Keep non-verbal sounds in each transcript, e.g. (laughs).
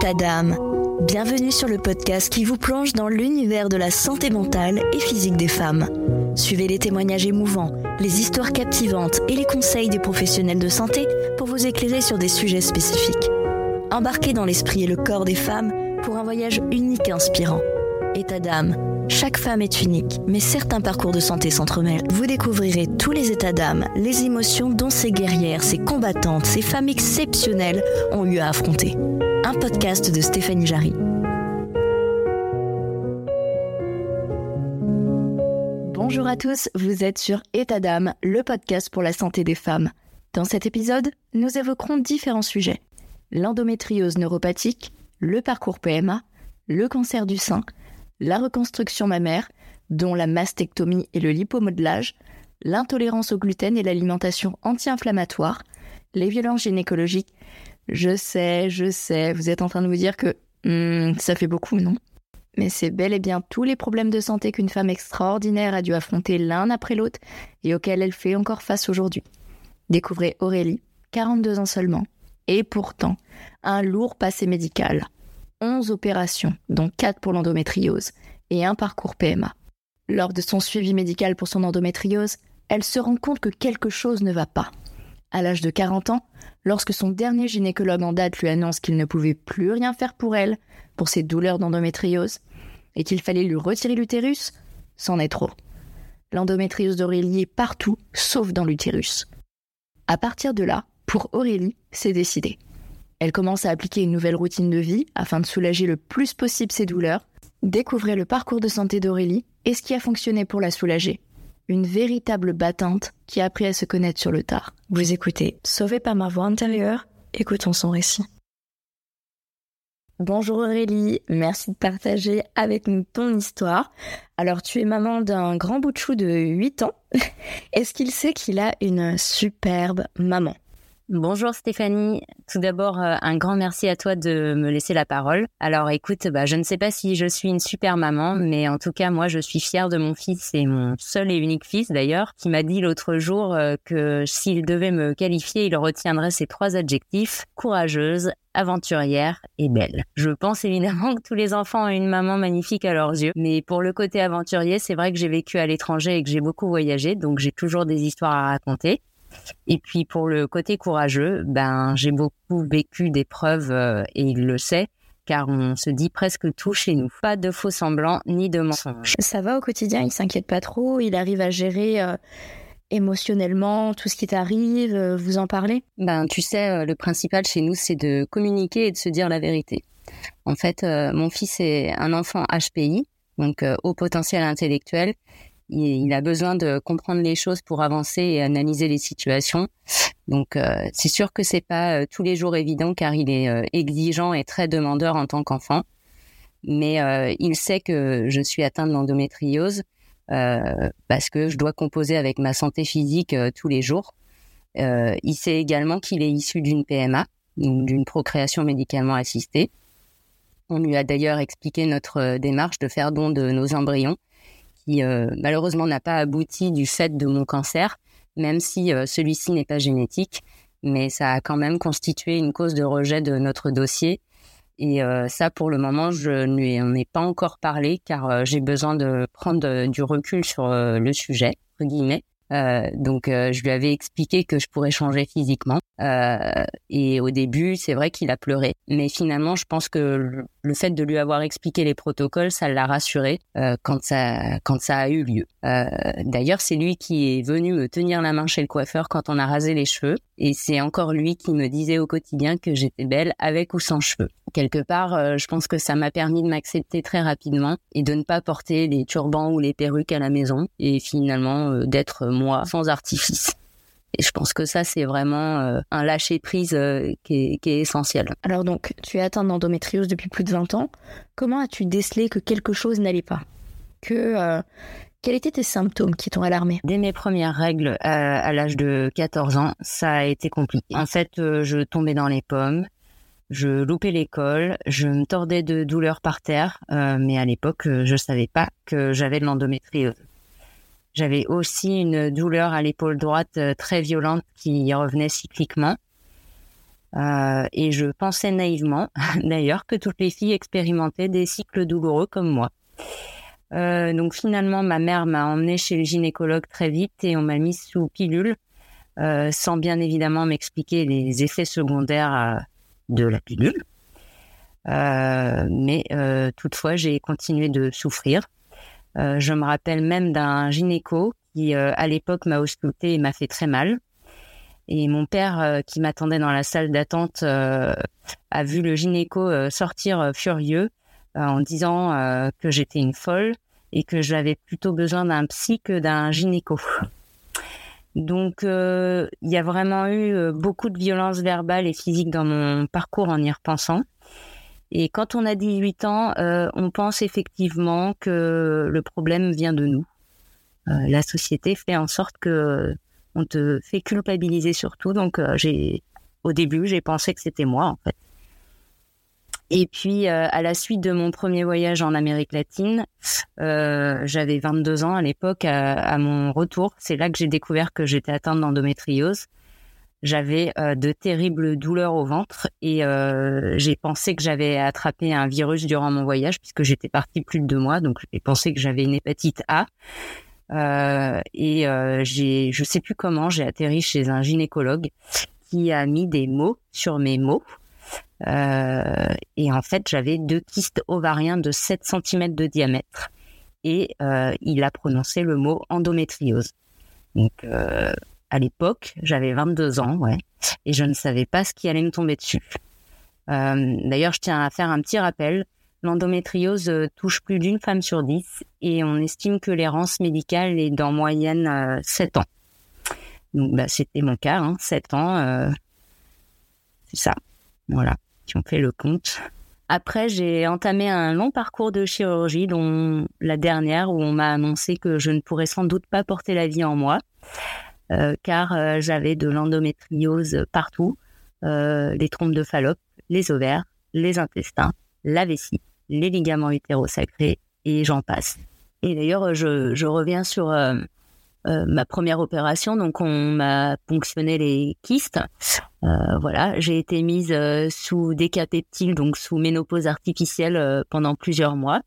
État d'âme. Bienvenue sur le podcast qui vous plonge dans l'univers de la santé mentale et physique des femmes. Suivez les témoignages émouvants, les histoires captivantes et les conseils des professionnels de santé pour vous éclairer sur des sujets spécifiques. Embarquez dans l'esprit et le corps des femmes pour un voyage unique et inspirant. État d'âme. Chaque femme est unique, mais certains parcours de santé s'entremêlent. Vous découvrirez tous les états d'âme, les émotions dont ces guerrières, ces combattantes, ces femmes exceptionnelles ont eu à affronter. Un podcast de Stéphanie Jarry. Bonjour à tous, vous êtes sur État d'âme, le podcast pour la santé des femmes. Dans cet épisode, nous évoquerons différents sujets. L'endométriose neuropathique, le parcours PMA, le cancer du sein, la reconstruction mammaire, dont la mastectomie et le lipomodelage, l'intolérance au gluten et l'alimentation anti-inflammatoire, les violences gynécologiques. Je sais, je sais, vous êtes en train de vous dire que hmm, ça fait beaucoup, non? Mais c'est bel et bien tous les problèmes de santé qu'une femme extraordinaire a dû affronter l'un après l'autre et auxquels elle fait encore face aujourd'hui. Découvrez Aurélie, 42 ans seulement, et pourtant un lourd passé médical. 11 opérations, dont 4 pour l'endométriose, et un parcours PMA. Lors de son suivi médical pour son endométriose, elle se rend compte que quelque chose ne va pas. À l'âge de 40 ans, lorsque son dernier gynécologue en date lui annonce qu'il ne pouvait plus rien faire pour elle, pour ses douleurs d'endométriose, et qu'il fallait lui retirer l'utérus, c'en est trop. L'endométriose d'Aurélie est partout, sauf dans l'utérus. À partir de là, pour Aurélie, c'est décidé. Elle commence à appliquer une nouvelle routine de vie afin de soulager le plus possible ses douleurs. Découvrez le parcours de santé d'Aurélie et ce qui a fonctionné pour la soulager. Une véritable battante qui a appris à se connaître sur le tard. Vous écoutez Sauvée par ma voix intérieure, écoutons son récit. Bonjour Aurélie, merci de partager avec nous ton histoire. Alors tu es maman d'un grand bout de chou de 8 ans. (laughs) Est-ce qu'il sait qu'il a une superbe maman? Bonjour Stéphanie. Tout d'abord, euh, un grand merci à toi de me laisser la parole. Alors écoute, bah, je ne sais pas si je suis une super maman, mais en tout cas, moi, je suis fière de mon fils et mon seul et unique fils d'ailleurs, qui m'a dit l'autre jour euh, que s'il devait me qualifier, il retiendrait ces trois adjectifs, courageuse, aventurière et belle. Je pense évidemment que tous les enfants ont une maman magnifique à leurs yeux, mais pour le côté aventurier, c'est vrai que j'ai vécu à l'étranger et que j'ai beaucoup voyagé, donc j'ai toujours des histoires à raconter. Et puis pour le côté courageux, ben j'ai beaucoup vécu d'épreuves euh, et il le sait car on se dit presque tout chez nous. Pas de faux semblants ni de mensonges. Ça va au quotidien, il s'inquiète pas trop, il arrive à gérer euh, émotionnellement tout ce qui t'arrive, euh, vous en parlez? Ben tu sais, le principal chez nous c'est de communiquer et de se dire la vérité. En fait, mon fils est un enfant HPI, donc haut potentiel intellectuel, il, a besoin de comprendre les choses pour avancer et analyser les situations. Donc euh, c'est sûr que c'est pas euh, tous les jours évident car il est euh, exigeant et très demandeur en tant qu'enfant. Mais il sait que je suis atteinte d'endométriose parce que je dois composer avec ma santé physique tous les jours. il sait également qu'il est issu d'une PMA, d'une procréation médicalement assistée. On lui a d'ailleurs expliqué notre démarche de faire don de nos embryons qui euh, malheureusement n'a pas abouti du fait de mon cancer, même si euh, celui-ci n'est pas génétique, mais ça a quand même constitué une cause de rejet de notre dossier. Et euh, ça, pour le moment, je n'en ai pas encore parlé car j'ai besoin de prendre du recul sur le sujet, entre guillemets. Euh, donc, euh, je lui avais expliqué que je pourrais changer physiquement. Euh, et au début, c'est vrai qu'il a pleuré. Mais finalement, je pense que le fait de lui avoir expliqué les protocoles, ça l'a rassuré quand ça quand ça a eu lieu. D'ailleurs, c'est lui qui est venu me tenir la main chez le coiffeur quand on a rasé les cheveux. Et c'est encore lui qui me disait au quotidien que j'étais belle avec ou sans cheveux. Quelque part, je pense que ça m'a permis de m'accepter très rapidement et de ne pas porter les turbans ou les perruques à la maison et finalement d'être moi sans artifice. Et je pense que ça, c'est vraiment euh, un lâcher-prise euh, qui, est, essentiel. Alors donc, tu es atteinte d'endométriose depuis plus de 20 ans. Comment as-tu décelé que quelque chose n'allait pas? Que, euh, Quels étaient tes symptômes qui t'ont alarmé? Dès mes premières règles à l'âge de 14 ans, ça a été compliqué. En fait, je tombais dans les pommes, je loupais l'école, je me tordais de douleur par terre, mais à l'époque, je ne savais pas que j'avais de l'endométriose. J'avais aussi une douleur à l'épaule droite euh, très violente qui revenait cycliquement. et je pensais naïvement, (laughs) d'ailleurs, que toutes les filles expérimentaient des cycles douloureux comme moi. donc finalement, ma mère m'a emmenée chez le gynécologue très vite et on m'a mise sous pilule, sans bien évidemment m'expliquer les effets secondaires de la pilule. mais toutefois, j'ai continué de souffrir. Je me rappelle même d'un gynéco qui, à l'époque, m'a ausculté et m'a fait très mal. Et mon père, euh, qui m'attendait dans la salle d'attente, euh, a vu le gynéco euh, sortir furieux en disant que j'étais une folle et que j'avais plutôt besoin d'un psy que d'un gynéco. Donc, il y a vraiment eu beaucoup de violence verbale et physique dans mon parcours en y repensant. Et quand on a 18 ans, on pense effectivement que le problème vient de nous. la société fait en sorte que on te fait culpabiliser surtout. Donc, euh, au début, j'ai pensé que c'était moi, en fait. Et puis, euh, à la suite de mon premier voyage en Amérique latine, euh, j'avais 22 ans à l'époque, à, mon retour, c'est là que j'ai découvert que j'étais atteinte d'endométriose. J'avais de terribles douleurs au ventre et j'ai pensé que j'avais attrapé un virus durant mon voyage puisque j'étais partie plus de deux mois, donc j'ai pensé que j'avais une hépatite A. Euh, et euh, j'ai, je sais plus comment, j'ai atterri chez un gynécologue qui a mis des mots sur mes mots. Euh, et en fait, j'avais deux kystes ovariens de 7 cm de diamètre. Et euh, il a prononcé le mot endométriose. Donc, euh, à l'époque, j'avais 22 ans, ouais, et je ne savais pas ce qui allait me tomber dessus. D'ailleurs, je tiens à faire un petit rappel. L'endométriose euh, touche plus d'une femme sur dix et on estime que l'errance médicale est d'en moyenne 7 euh, ans. Donc bah, c'était mon cas, hein, 7 ans, euh, c'est ça. Voilà, si on fait le compte. Après, j'ai entamé un long parcours de chirurgie, dont la dernière où on m'a annoncé que je ne pourrais sans doute pas porter la vie en moi, car j'avais de l'endométriose partout, les trompes de Fallope, les ovaires, les intestins, la vessie, les ligaments utérosacrés et j'en passe. Et d'ailleurs, je, reviens sur euh, euh, ma première opération. Donc, on m'a ponctionné les kystes. Euh, voilà, j'ai été mise sous décapeptile, donc sous ménopause artificielle pendant plusieurs mois.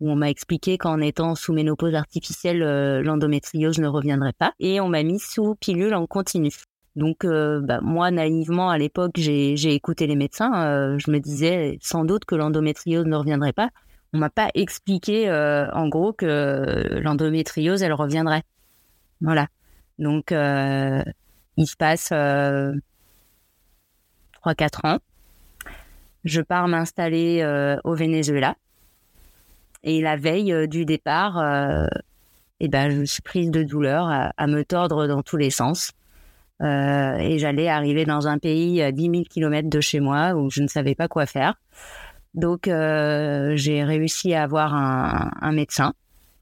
Où on m'a expliqué qu'en étant sous ménopause artificielle, l'endométriose ne reviendrait pas. Et on m'a mis sous pilule en continu. Donc, euh, bah, moi, naïvement, à l'époque, j'ai écouté les médecins. Euh, je me disais sans doute que l'endométriose ne reviendrait pas. On m'a pas expliqué, euh, en gros, que l'endométriose, elle reviendrait. Voilà. Donc, il se passe 3-4 ans. Je pars m'installer au Venezuela. Et la veille du départ, eh ben, je suis prise de douleur à me tordre dans tous les sens. Euh, et j'allais arriver dans un pays à 10 000 kilomètres de chez moi où je ne savais pas quoi faire. Donc euh, j'ai réussi à avoir un, médecin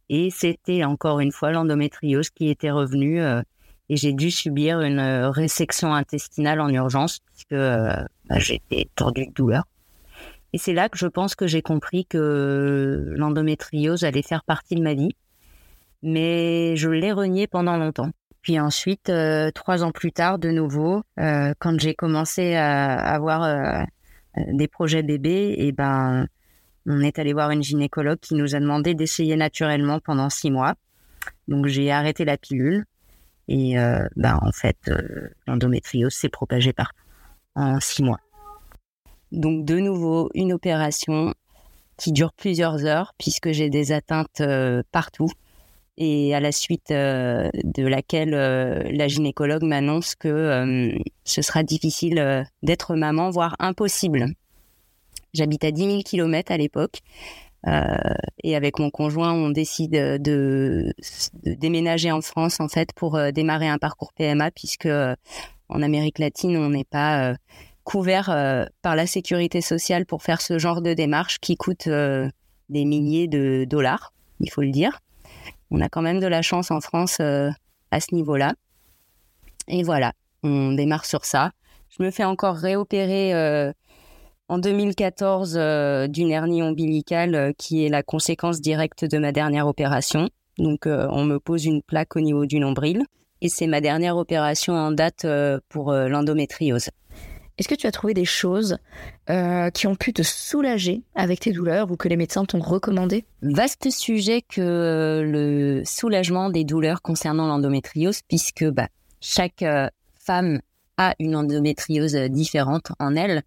et c'était encore une fois l'endométriose qui était revenue euh, et j'ai dû subir une résection intestinale en urgence puisque bah, j'étais tordue de douleur. Et c'est là que je pense que j'ai compris que l'endométriose allait faire partie de ma vie, mais je l'ai renié pendant longtemps. Puis ensuite, euh, trois ans plus tard, de nouveau, euh, quand j'ai commencé à avoir euh, des projets bébés, et ben, on est allé voir une gynécologue qui nous a demandé d'essayer naturellement pendant six mois. Donc j'ai arrêté la pilule et ben en fait l'endométriose s'est propagée partout en six mois. Donc de nouveau une opération qui dure plusieurs heures puisque j'ai des atteintes partout et à la suite euh, de laquelle euh, la gynécologue m'annonce que euh, ce sera difficile d'être maman, voire impossible. J'habite à 10 000 km à l'époque. et avec mon conjoint, on décide de, de, déménager en France en fait pour démarrer un parcours PMA puisque en Amérique latine, on n'est pas couvert par la sécurité sociale pour faire ce genre de démarche qui coûte des milliers de dollars, il faut le dire. On a quand même de la chance en France euh, à ce niveau-là. Et voilà, on démarre sur ça. Je me fais encore réopérer euh, en 2014 euh, d'une hernie ombilicale qui est la conséquence directe de ma dernière opération. Donc on me pose une plaque au niveau du nombril et c'est ma dernière opération en date pour l'endométriose. Est-ce que tu as trouvé des choses euh, qui ont pu te soulager avec tes douleurs ou que les médecins t'ont recommandé Vaste sujet que le soulagement des douleurs concernant l'endométriose, puisque bah, chaque euh, femme a une endométriose différente en elle.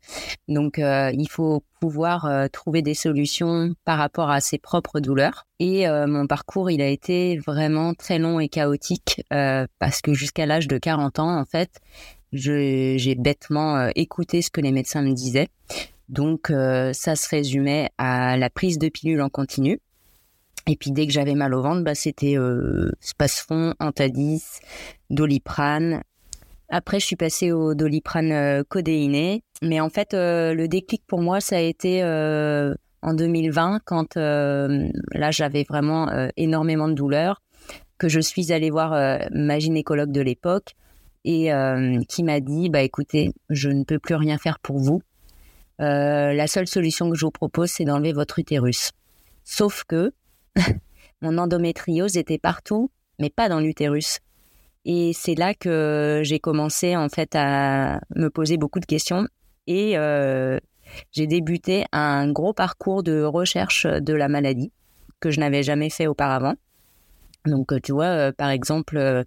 Donc, euh, il faut pouvoir euh, trouver des solutions par rapport à ses propres douleurs. Et euh, mon parcours, il a été vraiment très long et chaotique parce que jusqu'à l'âge de 40 ans, en fait, j'ai bêtement écouté ce que les médecins me disaient. Donc, ça se résumait à la prise de pilules en continu. Et puis dès que j'avais mal au ventre, bah, c'était euh, Spasfon, Antadis, Doliprane, après, je suis passée au doliprane euh, codéiné. Mais en fait, euh, le déclic pour moi, ça a été euh, en 2020, quand là, j'avais vraiment énormément de douleurs, que je suis allée voir ma gynécologue de l'époque et qui m'a dit, bah écoutez, je ne peux plus rien faire pour vous. la seule solution que je vous propose, c'est d'enlever votre utérus. Sauf que (laughs) mon endométriose était partout, mais pas dans l'utérus. Et c'est là que j'ai commencé en fait à me poser beaucoup de questions et euh, j'ai débuté un gros parcours de recherche de la maladie que je n'avais jamais fait auparavant. Donc tu vois, euh, par exemple,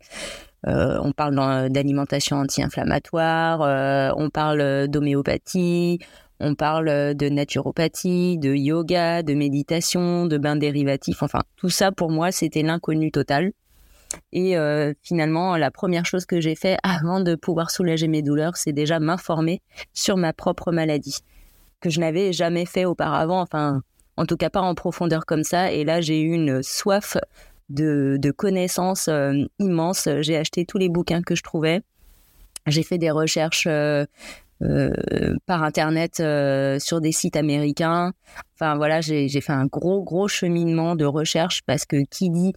euh, on parle d'alimentation anti-inflammatoire, on parle d'homéopathie, on parle de naturopathie, de yoga, de méditation, de bains dérivatifs. Enfin, tout ça pour moi, c'était l'inconnu total. Et euh, finalement, la première chose que j'ai fait avant de pouvoir soulager mes douleurs, c'est déjà m'informer sur ma propre maladie, que je n'avais jamais fait auparavant, enfin, en tout cas pas en profondeur comme ça. Et là, j'ai eu une soif de, connaissances euh, immenses. J'ai acheté tous les bouquins que je trouvais. J'ai fait des recherches euh, euh, par internet sur des sites américains. Enfin voilà, j'ai fait un gros gros cheminement de recherche parce que qui dit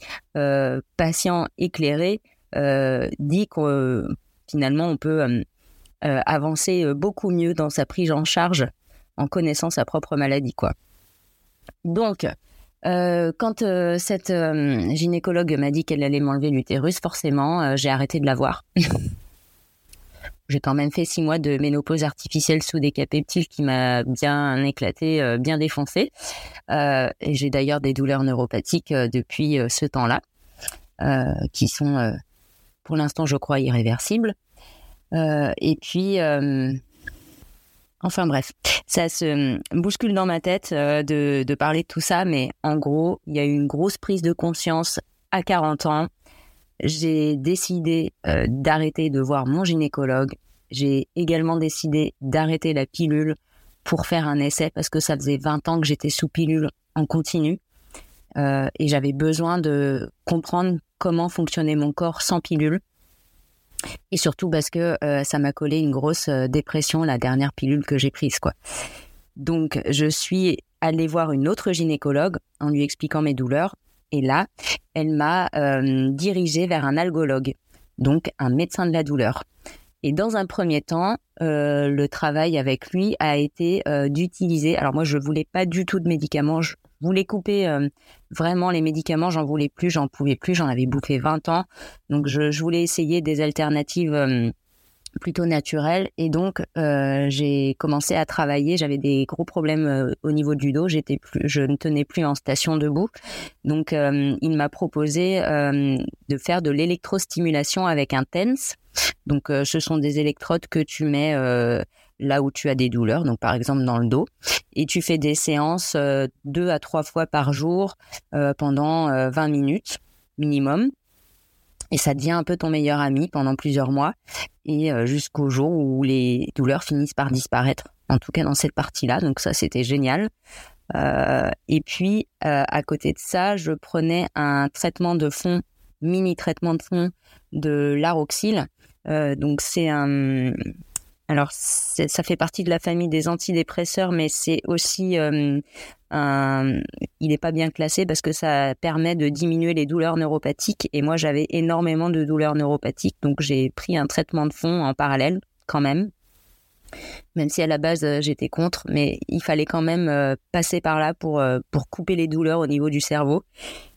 patient éclairé dit que finalement on peut avancer beaucoup mieux dans sa prise en charge en connaissant sa propre maladie quoi. Donc quand cette gynécologue m'a dit qu'elle allait m'enlever l'utérus, forcément, j'ai arrêté de la voir. (laughs) J'ai quand même fait six mois de ménopause artificielle sous décapeptile qui m'a bien éclaté, euh, bien défoncé. Euh, et j'ai d'ailleurs des douleurs neuropathiques euh, depuis ce temps-là, qui sont, pour l'instant, je crois, irréversibles. et puis, enfin bref, ça se bouscule dans ma tête de, de parler de tout ça, mais en gros, il y a eu une grosse prise de conscience à 40 ans j'ai décidé euh, d'arrêter de voir mon gynécologue. J'ai également décidé d'arrêter la pilule pour faire un essai parce que ça faisait 20 ans que j'étais sous pilule en continu euh, et j'avais besoin de comprendre comment fonctionnait mon corps sans pilule. Et surtout parce que euh, ça m'a collé une grosse dépression la dernière pilule que j'ai prise quoi. Donc je suis allée voir une autre gynécologue en lui expliquant mes douleurs et là, elle m'a euh, dirigée vers un algologue, donc un médecin de la douleur. Et dans un premier temps, euh, le travail avec lui a été euh, d'utiliser. Alors moi, je voulais pas du tout de médicaments. Voulais couper vraiment les médicaments. J'en voulais plus, j'en pouvais plus. J'en avais bouffé 20 ans. Donc je, je voulais essayer des alternatives plutôt naturel et donc euh, j'ai commencé à travailler j'avais des gros problèmes euh, au niveau du dos j'étais plus je ne tenais plus en station debout donc euh, il m'a proposé de faire de l'électrostimulation avec un TENS donc ce sont des électrodes que tu mets là où tu as des douleurs donc par exemple dans le dos et tu fais des séances deux à trois fois par jour pendant 20 minutes minimum et ça devient un peu ton meilleur ami pendant plusieurs mois et euh, jusqu'au jour où les douleurs finissent par disparaître, en tout cas dans cette partie-là. Donc ça, c'était génial. Euh, et puis, euh, à côté de ça, je prenais un traitement de fond, mini traitement de fond de l'aroxyle. donc c'est un... Alors, ça fait partie de la famille des antidépresseurs, mais c'est aussi il n'est pas bien classé parce que ça permet de diminuer les douleurs neuropathiques. Et moi, j'avais énormément de douleurs neuropathiques, donc j'ai pris un traitement de fond en parallèle quand même. Même si à la base euh, j'étais contre, mais il fallait quand même euh, passer par là pour euh, pour couper les douleurs au niveau du cerveau,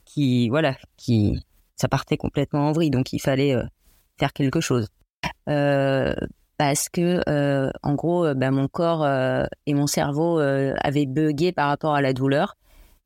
qui voilà, qui ça partait complètement en vrille, donc il fallait faire quelque chose. Parce que en gros, bah, mon corps et mon cerveau avaient bugué par rapport à la douleur.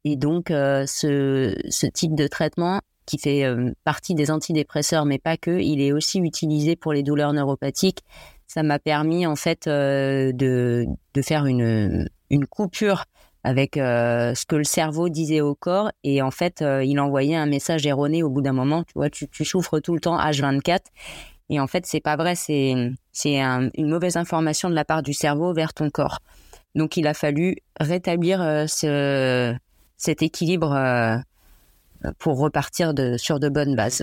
Et donc, ce, type de traitement qui fait partie des antidépresseurs, mais pas que, il est aussi utilisé pour les douleurs neuropathiques. Ça m'a permis en fait de, faire une, coupure avec euh, ce que le cerveau disait au corps et en fait euh, il envoyait un message erroné au bout d'un moment tu vois tu, souffres tout le temps H24 et en fait c'est pas vrai c'est c'est une mauvaise information de la part du cerveau vers ton corps. Donc il a fallu rétablir euh, ce cet équilibre pour repartir sur de bonnes bases.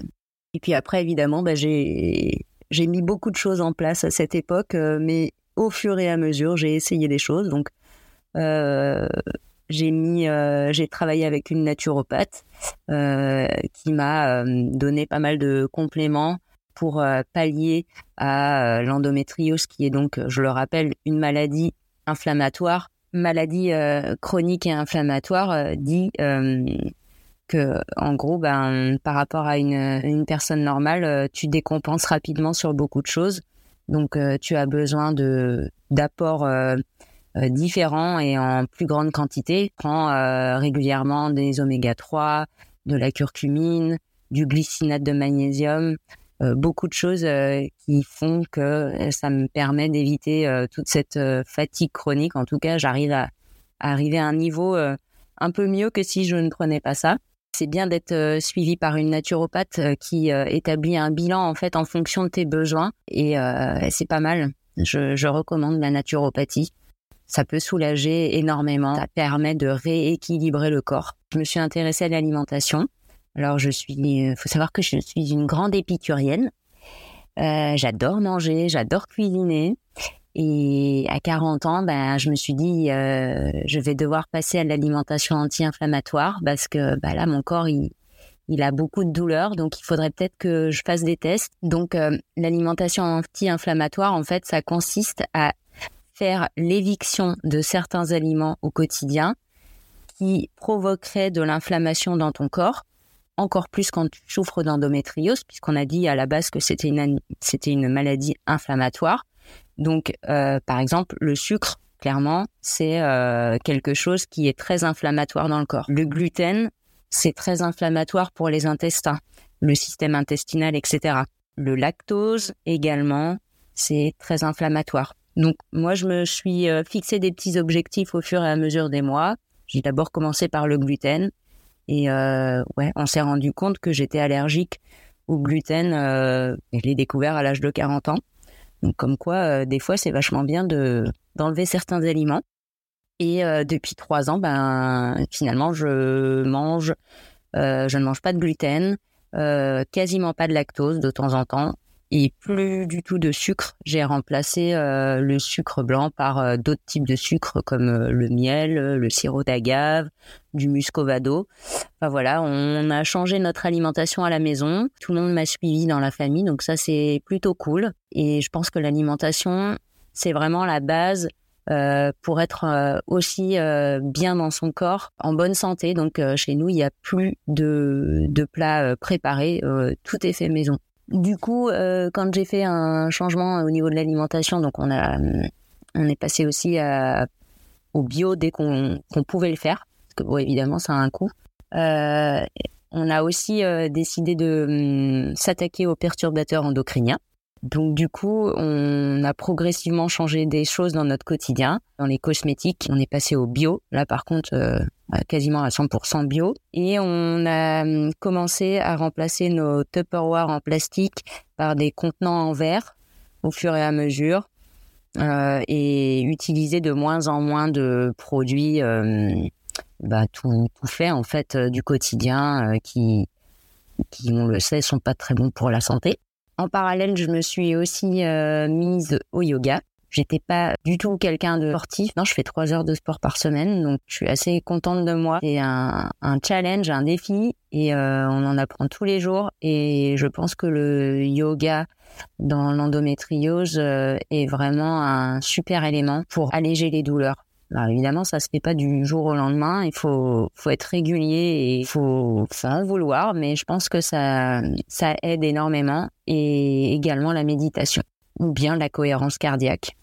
Et puis après évidemment bah, j'ai j'ai mis beaucoup de choses en place à cette époque mais au fur et à mesure j'ai essayé des choses. Donc euh, j'ai mis, euh, j'ai travaillé avec une naturopathe euh, qui m'a donné pas mal de compléments pour pallier à l'endométriose, qui est donc, je le rappelle, une maladie inflammatoire. Maladie chronique et inflammatoire dit que, en gros, ben, par rapport à une, personne normale, tu décompenses rapidement sur beaucoup de choses. Donc, tu as besoin de d'apports euh, différents et en plus grande quantité. prend euh, régulièrement des oméga 3, de la curcumine, du glycinate de magnésium, euh, beaucoup de choses qui font que ça me permet d'éviter toute cette fatigue chronique. En tout cas, j'arrive à, arriver à un niveau un peu mieux que si je ne prenais pas ça. C'est bien d'être suivi par une naturopathe qui établit un bilan en fait en fonction de tes besoins et c'est pas mal. Je, je recommande la naturopathie ça peut soulager énormément. Ça permet de rééquilibrer le corps. Je me suis intéressée à l'alimentation. Alors, je suis, il euh, faut savoir que je suis une grande épicurienne. Euh, j'adore manger, j'adore cuisiner. Et à 40 ans, ben, je me suis dit, euh, je vais devoir passer à l'alimentation anti-inflammatoire parce que ben là, mon corps, il, il a beaucoup de douleurs, donc il faudrait peut-être que je fasse des tests. Donc, l'alimentation anti-inflammatoire, en fait, ça consiste à faire l'éviction de certains aliments au quotidien qui provoqueraient de l'inflammation dans ton corps, encore plus quand tu souffres d'endométriose, puisqu'on a dit à la base que c'était une, maladie inflammatoire. Donc, euh, par exemple, le sucre, clairement, c'est euh, quelque chose qui est très inflammatoire dans le corps. Le gluten, c'est très inflammatoire pour les intestins, le système intestinal, etc. Le lactose également, c'est très inflammatoire. Donc moi, je me suis euh, fixé des petits objectifs au fur et à mesure des mois. J'ai d'abord commencé par le gluten et euh, on s'est rendu compte que j'étais allergique au gluten. Euh, je l'ai découvert à l'âge de 40 ans. Donc comme quoi, euh, des fois, c'est vachement bien de d'enlever certains aliments. Et depuis trois ans, ben finalement, je mange, je ne mange pas de gluten, quasiment pas de lactose de temps en temps et plus du tout de sucre. J'ai remplacé euh, le sucre blanc par euh, d'autres types de sucre comme euh, le miel, le sirop d'agave, du muscovado. Enfin voilà, on a changé notre alimentation à la maison. Tout le monde m'a suivi dans la famille, donc ça c'est plutôt cool. Et je pense que l'alimentation, c'est vraiment la base pour être aussi bien dans son corps, en bonne santé. Donc chez nous, il n'y a plus de, de plats préparés, tout est fait maison. Du coup, euh, quand j'ai fait un changement au niveau de l'alimentation, donc on a, on est passé aussi au bio dès qu'on pouvait le faire, parce que bon, évidemment, ça a un coût. Euh, on a aussi euh, décidé de hum, s'attaquer aux perturbateurs endocriniens. Donc du coup, on a progressivement changé des choses dans notre quotidien. Dans les cosmétiques, on est passé au bio. Là, par contre, euh, quasiment à 100% bio. Et on a hum, commencé à remplacer nos Tupperware en plastique par des contenants en verre au fur et à mesure. Euh, et utiliser de moins en moins de produits euh, bah, tout, tout fait en fait du quotidien qui, qui, on le sait, sont pas très bons pour la santé. En parallèle, je me suis aussi euh, mise au yoga. J'étais pas du tout quelqu'un de sportif. Non, je fais trois heures de sport par semaine, donc je suis assez contente de moi. C'est un, challenge, un défi, et euh, on en apprend tous les jours. Et je pense que le yoga dans l'endométriose euh, est vraiment un super élément pour alléger les douleurs. Alors évidemment, ça se fait pas du jour au lendemain. Il faut, faut être régulier et il faut, faut en vouloir. Mais je pense que ça, ça aide énormément et également la méditation. Ou bien la cohérence cardiaque.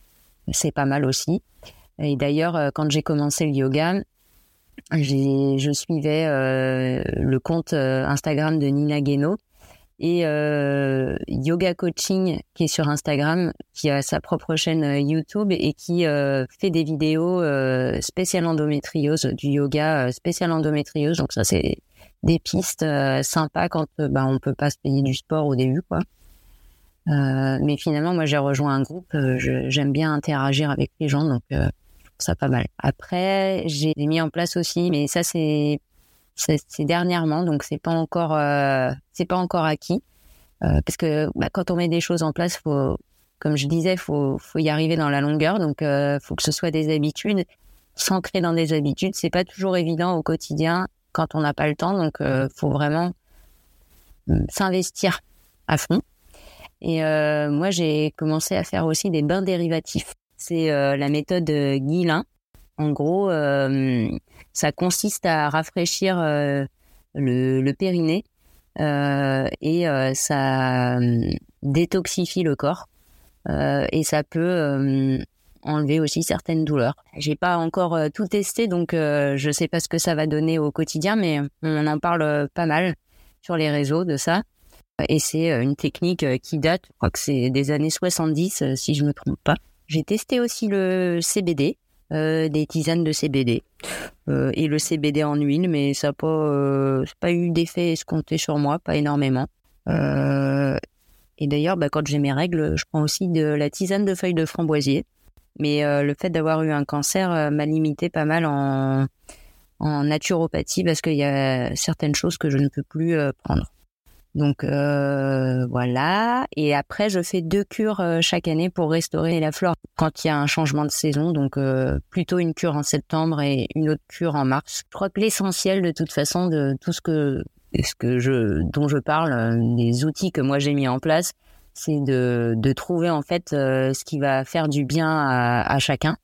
C'est pas mal aussi. Et d'ailleurs, quand j'ai commencé le yoga, je suivais le compte Instagram de Nina Guénaud et euh, Yoga Coaching qui est sur Instagram, qui a sa propre chaîne euh, YouTube et qui euh, fait des vidéos euh, spéciales endométriose, du yoga spécial endométriose. Donc ça c'est des pistes sympas quand bah, on peut pas se payer du sport au début quoi. Mais finalement moi j'ai rejoint un groupe, j'aime bien interagir avec les gens donc je trouve ça pas mal. Après j'ai mis en place aussi, mais ça c'est c'est dernièrement, donc c'est pas encore, euh, c'est pas encore acquis. Euh, parce que bah, quand on met des choses en place, faut, comme je disais, faut, faut y arriver dans la longueur. Donc, euh, faut que ce soit des habitudes. S'ancrer dans des habitudes, c'est pas toujours évident au quotidien quand on n'a pas le temps. Donc, euh, faut vraiment hum, s'investir à fond. Et euh, moi, j'ai commencé à faire aussi des bains dérivatifs. C'est euh, la méthode Guillain. En gros, ça consiste à rafraîchir euh, le, périnée euh, et euh, ça détoxifie le corps et ça peut enlever aussi certaines douleurs. J'ai pas encore tout testé, donc je sais pas ce que ça va donner au quotidien, mais on en parle pas mal sur les réseaux de ça. Et c'est une technique qui date, je crois que c'est des années 70, si je me trompe pas. J'ai testé aussi le CBD, euh, des tisanes de CBD euh, et le CBD en huile, mais ça n'a pas, euh, pas eu d'effet escompté sur moi, pas énormément. et d'ailleurs, bah, quand j'ai mes règles, je prends aussi de la tisane de feuilles de framboisier. Mais le fait d'avoir eu un cancer m'a limité pas mal en, en naturopathie parce qu'il y a certaines choses que je ne peux plus prendre. Donc euh, voilà. Et après, je fais deux cures euh, chaque année pour restaurer la flore quand il y a un changement de saison. Donc euh, plutôt une cure en septembre et une autre cure en mars. Je crois que l'essentiel de toute façon de tout ce que ce que je dont je parle, des outils que moi j'ai mis en place, c'est de, de trouver en fait ce qui va faire du bien à, à chacun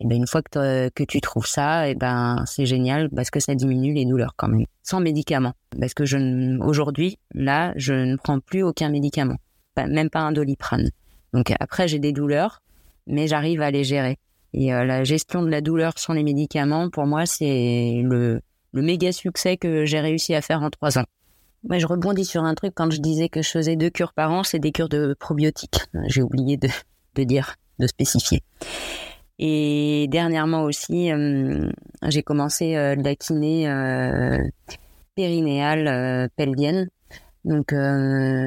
et ben une fois que, que tu trouves ça, et ben c'est génial parce que ça diminue les douleurs quand même, sans médicaments. Parce que je aujourd'hui, là, je ne prends plus aucun médicament, même pas un doliprane. Donc après, j'ai des douleurs, mais j'arrive à les gérer. Et euh, la gestion de la douleur sans les médicaments, pour moi, c'est le, le méga succès que j'ai réussi à faire en trois ans. Moi, je rebondis sur un truc quand je disais que je faisais deux cures par an, c'est des cures de probiotiques. J'ai oublié de, de dire, de spécifier. Et dernièrement aussi, euh, j'ai commencé euh, la kiné euh, périnéale pelvienne. Donc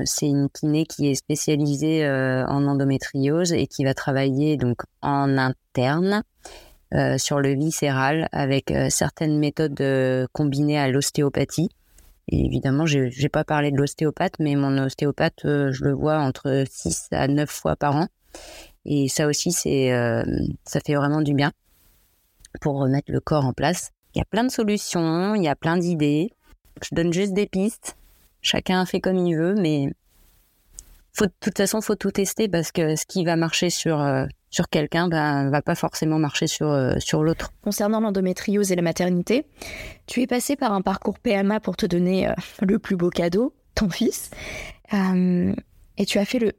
c'est une kiné qui est spécialisée en endométriose et qui va travailler donc en interne sur le viscéral avec certaines méthodes combinées à l'ostéopathie. Évidemment, j'ai, j'ai pas parlé de l'ostéopathe, mais mon ostéopathe, je le vois entre 6 à 9 fois par an. Et ça aussi, c'est, euh, ça fait vraiment du bien pour remettre le corps en place. Il y a plein de solutions, il y a plein d'idées. Je donne juste des pistes. Chacun fait comme il veut, mais de toute façon, faut tout tester parce que ce qui va marcher sur euh, sur quelqu'un ben, va pas forcément marcher sur euh, sur l'autre. Concernant l'endométriose et la maternité, tu es passé par un parcours PMA pour te donner le plus beau cadeau, ton fils, et tu as fait le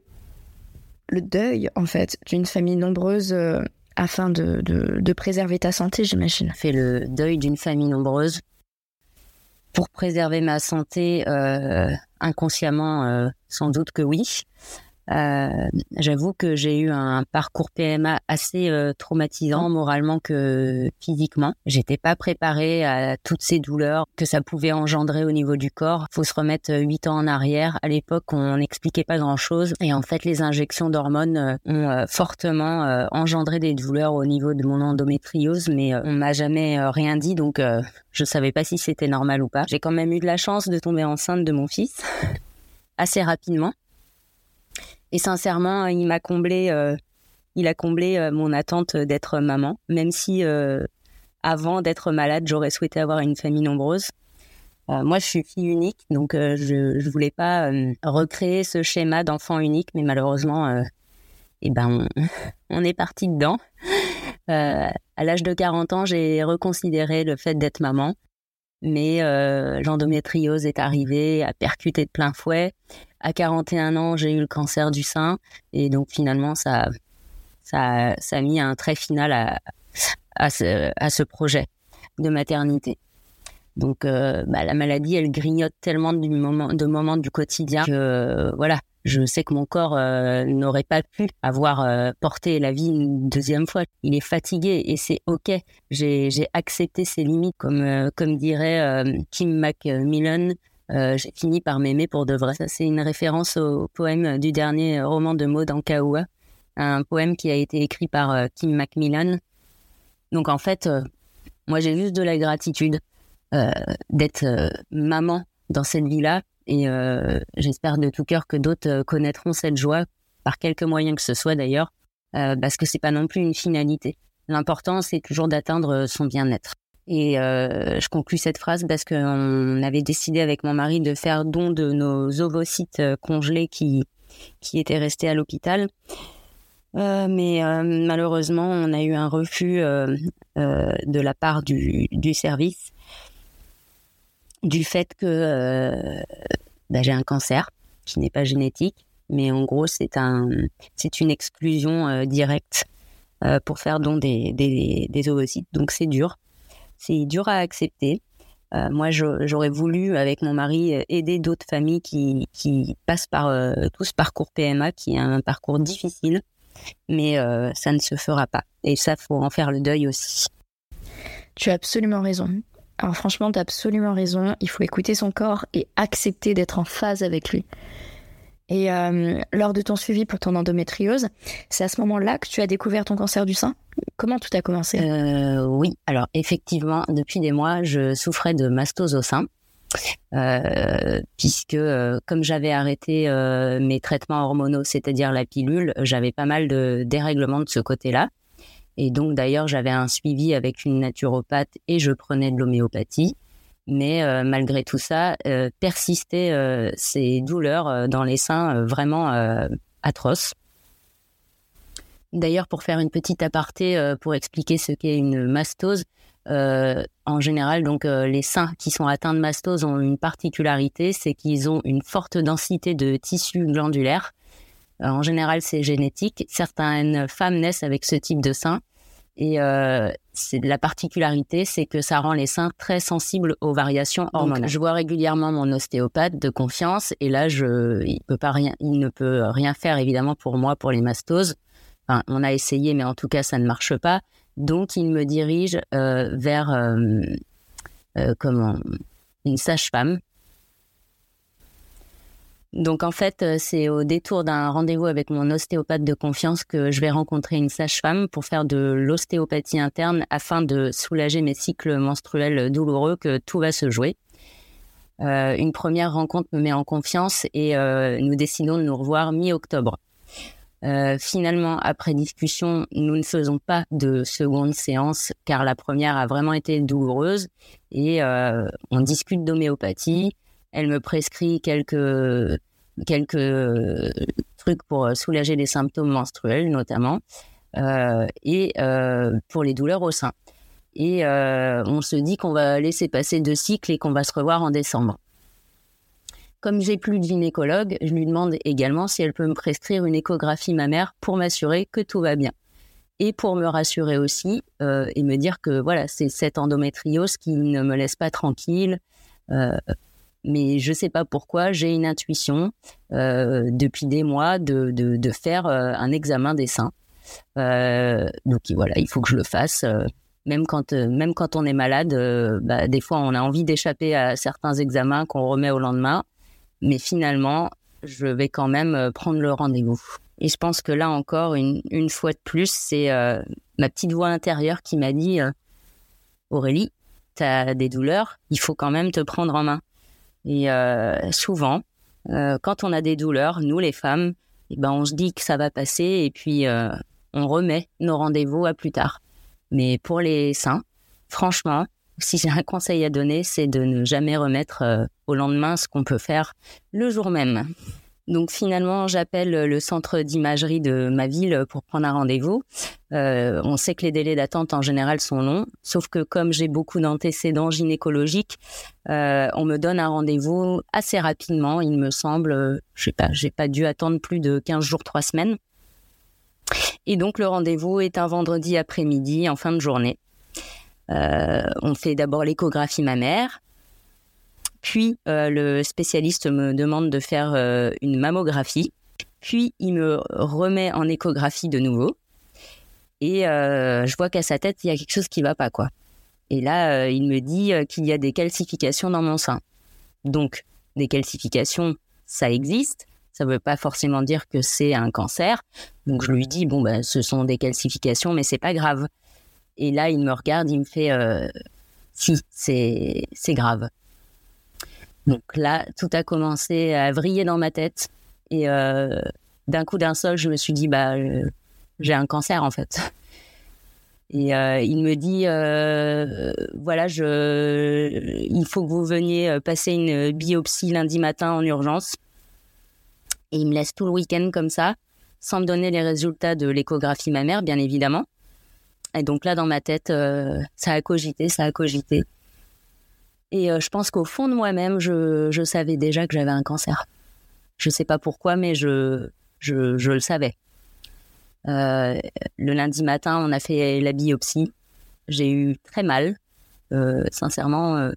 le deuil, en fait, d'une famille nombreuse euh, afin de, de, préserver ta santé, j'imagine. Fait le deuil d'une famille nombreuse pour préserver ma santé euh, inconsciemment, euh, sans doute que oui. Euh, j'avoue que j'ai eu un parcours PMA assez euh, traumatisant moralement que physiquement. J'étais pas préparée à toutes ces douleurs que ça pouvait engendrer au niveau du corps. Faut se remettre euh, huit ans en arrière. À l'époque, on n'expliquait pas grand chose et en fait, les injections d'hormones ont fortement engendré des douleurs au niveau de mon endométriose, mais on m'a jamais rien dit, donc je savais pas si c'était normal ou pas. J'ai quand même eu de la chance de tomber enceinte de mon fils (laughs) assez rapidement. Et sincèrement, il m'a comblé, euh, il a comblé euh, mon attente d'être maman, même si euh, avant d'être malade, j'aurais souhaité avoir une famille nombreuse. moi, je suis fille unique, donc je ne voulais pas recréer ce schéma d'enfant unique, mais malheureusement, eh ben, (laughs) on, est parti dedans. à l'âge de 40 ans, j'ai reconsidéré le fait d'être maman. Mais l'endométriose est arrivée, a percuté de plein fouet. À 41 ans, j'ai eu le cancer du sein, et donc finalement, ça, ça, ça a mis un trait final à, à, ce, à ce projet de maternité. Donc euh, bah, la maladie, elle grignote tellement du moment, de moments du quotidien que euh, voilà, je sais que mon corps euh, n'aurait pas pu avoir porté la vie une deuxième fois. Il est fatigué et c'est ok. J'ai accepté ses limites, comme comme dirait Kim Macmillan. J'ai fini par m'aimer pour de vrai. C'est une référence au poème du dernier roman de Maud Ankaoua, un poème qui a été écrit par Kim Macmillan. Donc en fait, moi j'ai juste de la gratitude euh, d'être euh, maman dans cette vie-là. Et euh, j'espère de tout cœur que d'autres connaîtront cette joie par quelque moyen que ce soit d'ailleurs, parce que c'est pas non plus une finalité. L'important, c'est toujours d'atteindre son bien-être. Et je conclus cette phrase parce qu'on avait décidé avec mon mari de faire don de nos ovocytes congelés qui, qui étaient restés à l'hôpital. mais malheureusement, on a eu un refus de la part du, du service du fait que euh, bah, j'ai un cancer qui n'est pas génétique, mais en gros c'est un c'est une exclusion euh, directe euh, pour faire don des, des, des ovocytes. Donc c'est dur, c'est dur à accepter. moi, j'aurais voulu, avec mon mari, aider d'autres familles qui, qui passent par tout ce parcours PMA, qui est un parcours difficile, mais ça ne se fera pas. Et ça, faut en faire le deuil aussi. Tu as absolument raison. Alors franchement, tu as absolument raison. Il faut écouter son corps et accepter d'être en phase avec lui. Et euh, lors de ton suivi pour ton endométriose, c'est à ce moment-là que tu as découvert ton cancer du sein? Comment tout a commencé? Euh, Oui, alors effectivement, depuis des mois, je souffrais de mastose au sein. Euh, puisque comme j'avais arrêté mes traitements hormonaux, c'est-à-dire la pilule, j'avais pas mal de dérèglements de ce côté-là. Et donc d'ailleurs, j'avais un suivi avec une naturopathe et je prenais de l'homéopathie. Mais euh, malgré tout ça, euh, persistaient euh, ces douleurs dans les seins vraiment atroces. D'ailleurs, pour faire une petite aparté, pour expliquer ce qu'est une mastose, en général, donc les seins qui sont atteints de mastose ont une particularité, c'est qu'ils ont une forte densité de tissu glandulaire en général, c'est génétique. Certaines femmes naissent avec ce type de sein. Et euh, c'est la particularité, c'est que ça rend les seins très sensibles aux variations hormonales. je vois régulièrement mon ostéopathe de confiance, et là, je, il peut pas rien, il ne peut rien faire évidemment pour moi pour les mastoses. Enfin, on a essayé, mais en tout cas, ça ne marche pas. Donc, il me dirige euh, vers euh, euh comment une sage-femme donc en fait, euh, c'est au détour d'un rendez-vous avec mon ostéopathe de confiance que je vais rencontrer une sage-femme pour faire de l'ostéopathie interne afin de soulager mes cycles menstruels douloureux que tout va se jouer. Euh, une première rencontre me met en confiance et euh, nous décidons de nous revoir mi-octobre. finalement, après discussion, nous ne faisons pas de seconde séance car la première a vraiment été douloureuse et on discute d'homéopathie. Elle me prescrit quelques quelques trucs pour euh, soulager les symptômes menstruels notamment euh, et euh, pour les douleurs au sein. Et on se dit qu'on va laisser passer deux cycles et qu'on va se revoir en décembre. Comme j'ai plus de gynécologue, je lui demande également si elle peut me prescrire une échographie mammaire pour m'assurer que tout va bien et pour me rassurer aussi et me dire que voilà c'est cette endométriose qui ne me laisse pas tranquille mais je sais pas pourquoi, j'ai une intuition euh, depuis des mois de, de, faire euh, un examen des seins. Euh, donc voilà, il faut que je le fasse. Même quand, même quand on est malade, bah, des fois on a envie d'échapper à certains examens qu'on remet au lendemain. Mais finalement, je vais quand même prendre le rendez-vous. Et je pense que là encore, une, une fois de plus, c'est ma petite voix intérieure qui m'a dit Aurélie, tu as des douleurs, il faut quand même te prendre en main. Et euh, souvent, euh, quand on a des douleurs, nous les femmes, eh ben, on se dit que ça va passer et puis euh, on remet nos rendez-vous à plus tard. Mais pour les seins, franchement, si j'ai un conseil à donner, c'est de ne jamais remettre au lendemain ce qu'on peut faire le jour même. Donc finalement, j'appelle le centre d'imagerie de ma ville pour prendre un rendez-vous. Euh, on sait que les délais d'attente en général sont longs, sauf que comme j'ai beaucoup d'antécédents gynécologiques, euh, on me donne un rendez-vous assez rapidement. Il me semble, je sais pas, j'ai pas dû attendre plus de 15 jours, 3 semaines. Et donc le rendez-vous est un vendredi après-midi en fin de journée. Euh, on fait d'abord l'échographie mammaire, puis euh, le spécialiste me demande de faire euh, une mammographie, puis il me remet en échographie de nouveau, et je vois qu'à sa tête il y a quelque chose qui va pas quoi. Et là il me dit qu'il y a des calcifications dans mon sein. Donc des calcifications, ça existe, ça ne veut pas forcément dire que c'est un cancer. Donc je lui dis bon ben ce sont des calcifications, mais c'est pas grave. Et là il me regarde, il me fait euh, si c'est grave. Donc là tout a commencé à vriller dans ma tête et euh, d'un coup d'un seul je me suis dit bah euh, j'ai un cancer en fait. Et il me dit, voilà, je, il faut que vous veniez passer une biopsie lundi matin en urgence. Et il me laisse tout le week-end comme ça, sans me donner les résultats de l'échographie mammaire, bien évidemment. Et donc là, dans ma tête, euh, ça a cogité, ça a cogité. Et euh, je pense qu'au fond de moi-même, je, savais déjà que j'avais un cancer. Je ne sais pas pourquoi, mais je, je, le savais. Euh, le lundi matin, on a fait la biopsie. J'ai eu très mal. sincèrement,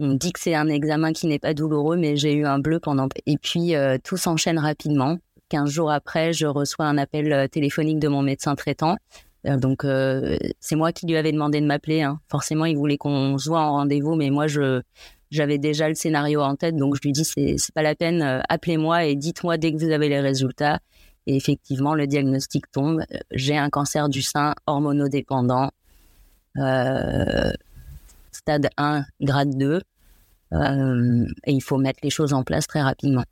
on dit que c'est un examen qui n'est pas douloureux, mais j'ai eu un bleu pendant. Et puis, euh, tout s'enchaîne rapidement. Quinze jours après, je reçois un appel euh, téléphonique de mon médecin traitant. Euh, donc, c'est moi qui lui avais demandé de m'appeler. Hein. Forcément, il voulait qu'on se voit en rendez-vous, mais moi, je j'avais déjà le scénario en tête. Donc, je lui dis, c'est, pas la peine, appelez-moi et dites-moi dès que vous avez les résultats. Et effectivement, le diagnostic tombe. J'ai un cancer du sein hormonodépendant. Euh, stade 1, grade 2. Euh, et il faut mettre les choses en place très rapidement.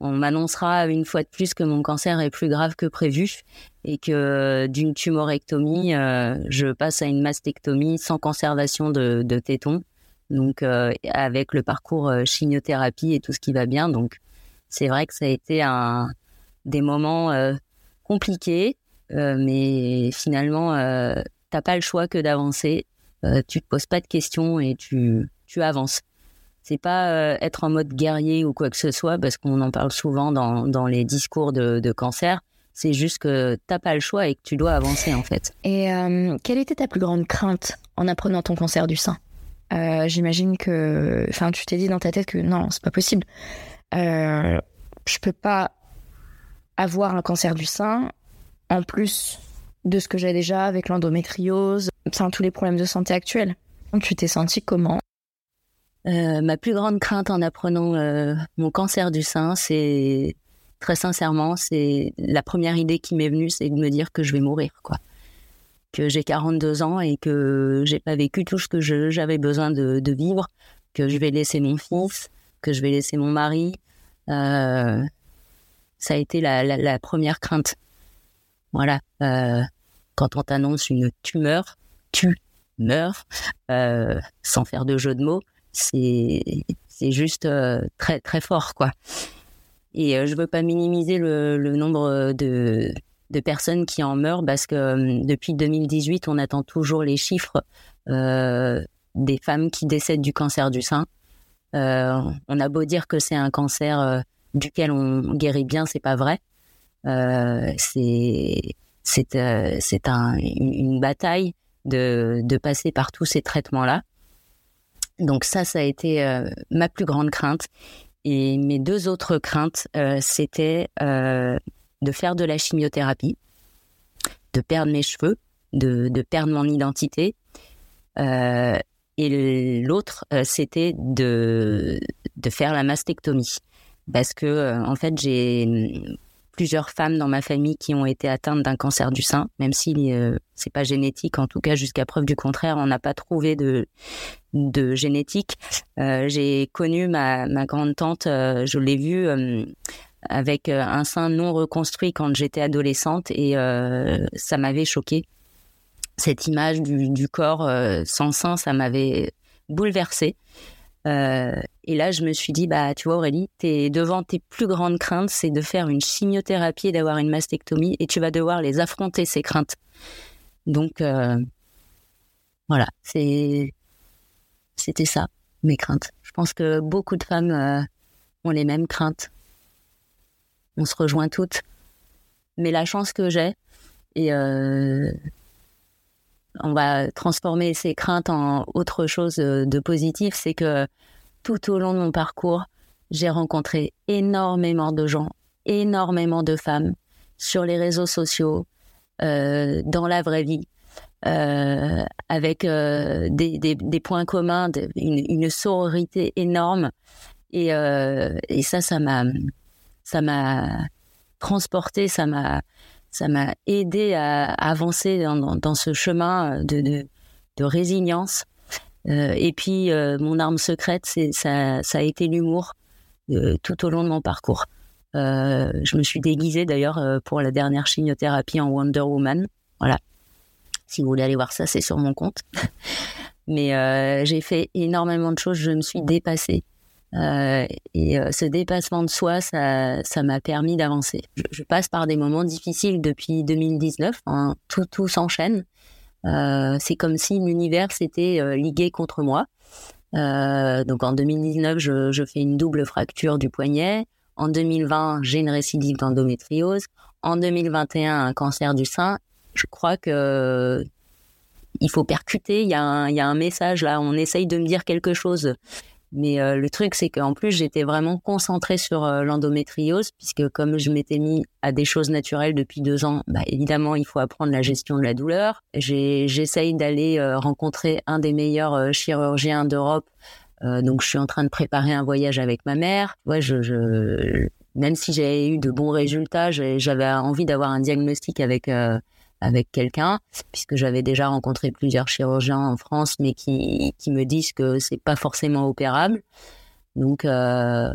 On m'annoncera une fois de plus que mon cancer est plus grave que prévu et que d'une tumorectomie, euh, je passe à une mastectomie sans conservation de, de tétons. Donc, euh, avec le parcours chimiothérapie et tout ce qui va bien. Donc, c'est vrai que ça a été un, des moments compliqués, mais finalement, t'as pas le choix que d'avancer euh, tu te poses pas de questions et tu, tu avances. C'est pas euh, être en mode guerrier ou quoi que ce soit, parce qu'on en parle souvent dans, dans les discours de, de cancer. C'est juste que t'as pas le choix et que tu dois avancer en fait. Et euh, quelle était ta plus grande crainte en apprenant ton cancer du sein? J'imagine que, enfin, tu t'es dit dans ta tête que non, c'est pas possible. je peux pas avoir un cancer du sein en plus de ce que j'ai déjà avec l'endométriose, tous les problèmes de santé actuels. Tu t'es senti comment? Euh, Ma plus grande crainte en apprenant euh, mon cancer du sein, c'est très sincèrement, c'est la première idée qui m'est venue, c'est de me dire que je vais mourir. Que j'ai 42 ans et que j'ai pas vécu tout ce que j'avais besoin de, vivre, que je vais laisser mon fils, que je vais laisser mon mari. Euh, ça a été la première crainte. Voilà. Quand on t'annonce une tumeur, tu meurs, sans faire de jeu de mots, c'est juste euh, très très fort quoi. Et je veux pas minimiser le, nombre de de personnes qui en meurent parce que depuis 2018, on attend toujours les chiffres des femmes qui décèdent du cancer du sein. on a beau dire que c'est un cancer duquel on guérit bien, c'est pas vrai. Euh, c'est euh, un, une, bataille de, de passer par tous ces traitements-là. Donc ça, ça a été euh, ma plus grande crainte. Et mes deux autres craintes, c'était de faire de la chimiothérapie, de perdre mes cheveux, de, de perdre mon identité. et l'autre, c'était de, de faire la mastectomie. Parce que, en fait, j'ai plusieurs femmes dans ma famille qui ont été atteintes d'un cancer du sein, même si euh, c'est pas génétique. En tout cas, jusqu'à preuve du contraire, on n'a pas trouvé de de génétique. Euh, j'ai connu ma, ma grande tante, euh, je l'ai vue avec un sein non reconstruit quand j'étais adolescente et ça m'avait choqué. Cette image du, du corps sans sein, ça m'avait bouleversée. Et là, je me suis dit, bah, tu vois, Aurélie, es devant tes plus grandes craintes, c'est de faire une chimiothérapie et d'avoir une mastectomie, et tu vas devoir les affronter, ces craintes. Donc, voilà, c'est, c'était ça, mes craintes. Je pense que beaucoup de femmes ont les mêmes craintes. On se rejoint toutes. Mais la chance que j'ai, et euh, on va transformer ces craintes en autre chose de positif, c'est que tout au long de mon parcours, j'ai rencontré énormément de gens, énormément de femmes sur les réseaux sociaux, euh, dans la vraie vie, euh, avec des, points communs, une, sororité énorme. Et, et ça, ça m'a transporté, ça m'a, ça m'a aidé à, avancer dans, ce chemin de, de, résilience. Euh, et puis, euh, mon arme secrète, ça, a été l'humour euh, tout au long de mon parcours. je me suis déguisée d'ailleurs pour la dernière chimiothérapie en Wonder Woman. Voilà. Si vous voulez aller voir ça, c'est sur mon compte. (laughs) Mais j'ai fait énormément de choses, je me suis dépassée. Euh, et euh, ce dépassement de soi, ça, ça m'a permis d'avancer. Je, passe par des moments difficiles depuis 2019. Hein, tout, tout s'enchaîne. Euh, c'est comme si l'univers s'était ligué contre moi. donc en 2019, je, je, fais une double fracture du poignet. En 2020, j'ai une récidive d'endométriose. En 2021, un cancer du sein. Je crois que il faut percuter. Il y a un message là. On essaye de me dire quelque chose mais euh, le truc, c'est qu'en plus, j'étais vraiment concentrée sur euh, l'endométriose, puisque comme je m'étais mis à des choses naturelles depuis deux ans, bah, évidemment, il faut apprendre la gestion de la douleur. J'essaye d'aller euh, rencontrer un des meilleurs chirurgiens d'Europe. donc, je suis en train de préparer un voyage avec ma mère. Ouais, je, je même si j'ai eu de bons résultats, j'avais envie d'avoir un diagnostic avec avec quelqu'un, puisque j'avais déjà rencontré plusieurs chirurgiens en France, mais qui, qui me disent que c'est pas forcément opérable. Donc, euh,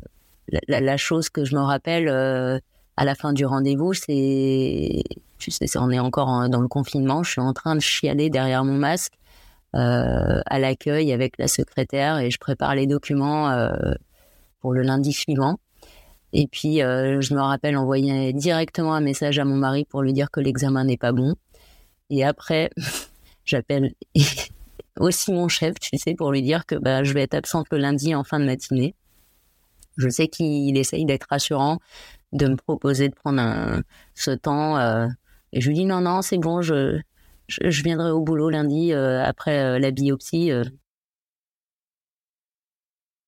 la, la, chose que je me rappelle euh, à la fin du rendez-vous, c'est, tu sais, on est encore dans le confinement, je suis en train de chialer derrière mon masque euh, à l'accueil avec la secrétaire et je prépare les documents euh, pour le lundi suivant. Et puis, euh, je me rappelle envoyer directement un message à mon mari pour lui dire que l'examen n'est pas bon. Et après, (laughs) j'appelle (laughs) aussi mon chef, tu sais, pour lui dire que bah, je vais être absente le lundi en fin de matinée. Je sais qu'il essaye d'être rassurant, de me proposer de prendre ce temps. Euh, et je lui dis non, non, c'est bon, je, je, viendrai au boulot lundi euh, après la biopsie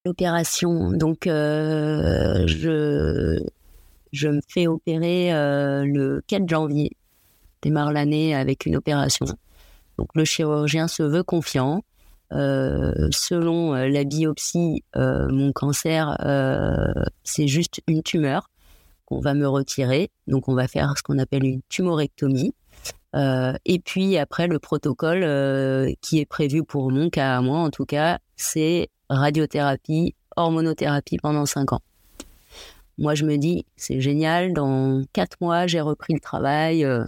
l'opération. Donc, euh, je, je me fais opérer euh, le 4 janvier. Démarre l'année avec une opération. Donc, le chirurgien se veut confiant. Euh, selon la biopsie, mon cancer, c'est juste une tumeur qu'on va me retirer. Donc, on va faire ce qu'on appelle une tumorectomie. et puis après, le protocole qui est prévu pour mon cas à moi, en tout cas, c'est radiothérapie, hormonothérapie pendant cinq ans. Moi, je me dis, c'est génial, dans quatre mois, j'ai repris le travail, euh,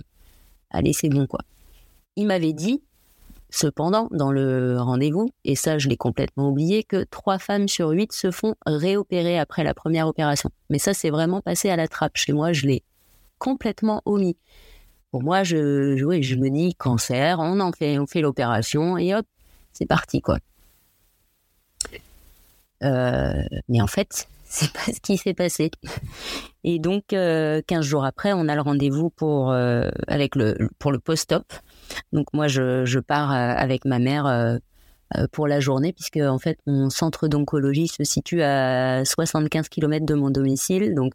allez, c'est bon, quoi. Il m'avait dit, cependant, dans le rendez-vous, et ça, je l'ai complètement oublié, que trois femmes sur huit se font réopérer après la première opération. Mais ça, c'est vraiment passé à la trappe. Chez moi, je l'ai complètement omis. Pour moi, je, je, je me dis, cancer, on en fait, on fait l'opération, et hop, c'est parti, quoi. Euh, mais en fait, (laughs) c'est pas ce qui s'est passé. Et donc, euh, 15 jours après, on a le rendez-vous pour euh, avec le pour le post-op. Donc moi, je, je pars euh, avec ma mère pour la journée, puisque en fait, mon centre d'oncologie se situe à 75 km de mon domicile. Donc,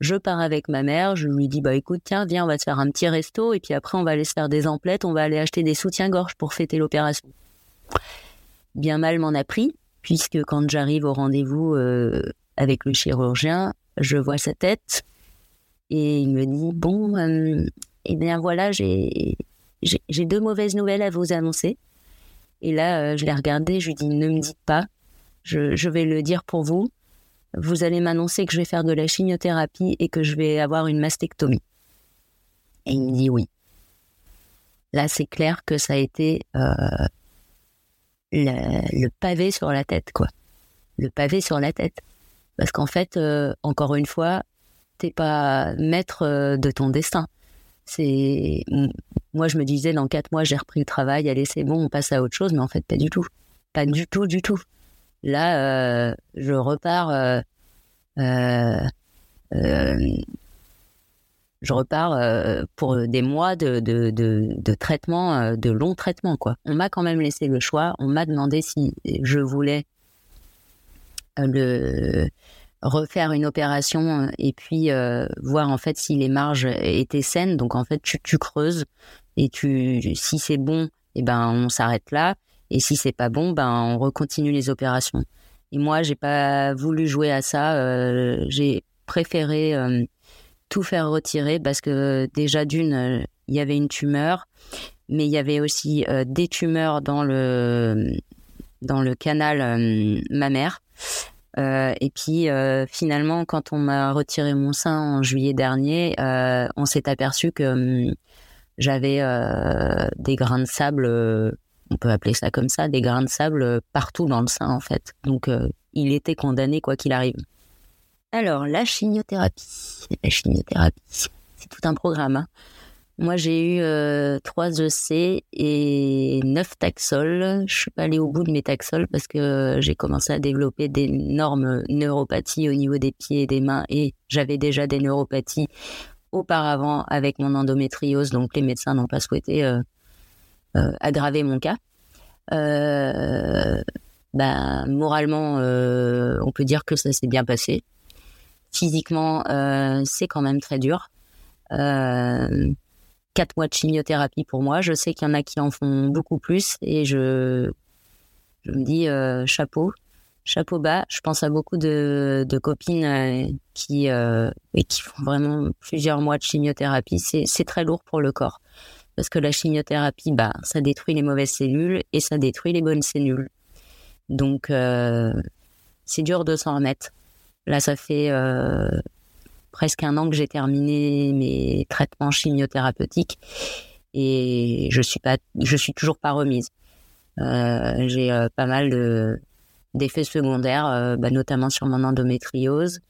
je pars avec ma mère. Je lui dis bah écoute, tiens, viens, on va se faire un petit resto, et puis après, on va aller se faire des emplettes. On va aller acheter des soutiens-gorge pour fêter l'opération. Bien mal m'en a pris puisque quand j'arrive au rendez-vous euh, avec le chirurgien, je vois sa tête et il me dit bon, euh, eh bien voilà, j'ai deux mauvaises nouvelles à vous annoncer. Et là, euh, je l'ai regardé, je lui dis ne me dites pas, je, je vais le dire pour vous. Vous allez m'annoncer que je vais faire de la chimiothérapie et que je vais avoir une mastectomie. Et il me dit oui. Là, c'est clair que ça a été le, pavé sur la tête, quoi. le pavé sur la tête. Parce qu'en fait, encore une fois, t'es pas maître de ton destin. C'est moi, je me disais dans quatre mois, j'ai repris le travail, allez, c'est bon, on passe à autre chose, mais en fait, pas du tout, pas du tout, du tout. Là, je repars je repars euh, pour des mois de, de, de, traitement, euh, de long traitement. Quoi. On m'a quand même laissé le choix. On m'a demandé si je voulais euh, le refaire une opération et puis voir en fait si les marges étaient saines. Donc en fait, tu, tu creuses et tu, si c'est bon, eh ben on s'arrête là. Et si c'est pas bon, ben on recontinue les opérations. Et moi, j'ai pas voulu jouer à ça. j'ai préféré tout faire retirer parce que déjà d'une, euh, il y avait une tumeur, mais il y avait aussi euh, des tumeurs dans le, dans le canal euh, mammaire. et puis finalement, quand on m'a retiré mon sein en juillet dernier, on s'est aperçu que hum, j'avais des grains de sable, on peut appeler ça comme ça, des grains de sable partout dans le sein en fait. Donc il était condamné quoi qu'il arrive. Alors, la chimiothérapie. La chimiothérapie, c'est tout un programme. Hein. Moi, j'ai eu euh, 3 EC et 9 taxols. Je suis pas allée au bout de mes taxols parce que j'ai commencé à développer d'énormes neuropathies au niveau des pieds et des mains et j'avais déjà des neuropathies auparavant avec mon endométriose, donc les médecins n'ont pas souhaité euh, euh, aggraver mon cas. Euh, ben, moralement, on peut dire que ça s'est bien passé physiquement, euh, c'est quand même très dur. Euh, quatre mois de chimiothérapie pour moi. Je sais qu'il y en a qui en font beaucoup plus et je, je me dis euh, chapeau, chapeau bas. Je pense à beaucoup de, copines qui, qui font vraiment plusieurs mois de chimiothérapie. C'est très lourd pour le corps parce que la chimiothérapie, bah, ça détruit les mauvaises cellules et ça détruit les bonnes cellules. Donc, c'est dur de s'en remettre. Là, ça fait euh, presque un an que j'ai terminé mes traitements chimiothérapeutiques et je suis pas, je suis toujours pas remise. Euh, j'ai euh, pas mal de d'effets secondaires, bah, notamment sur mon endométriose.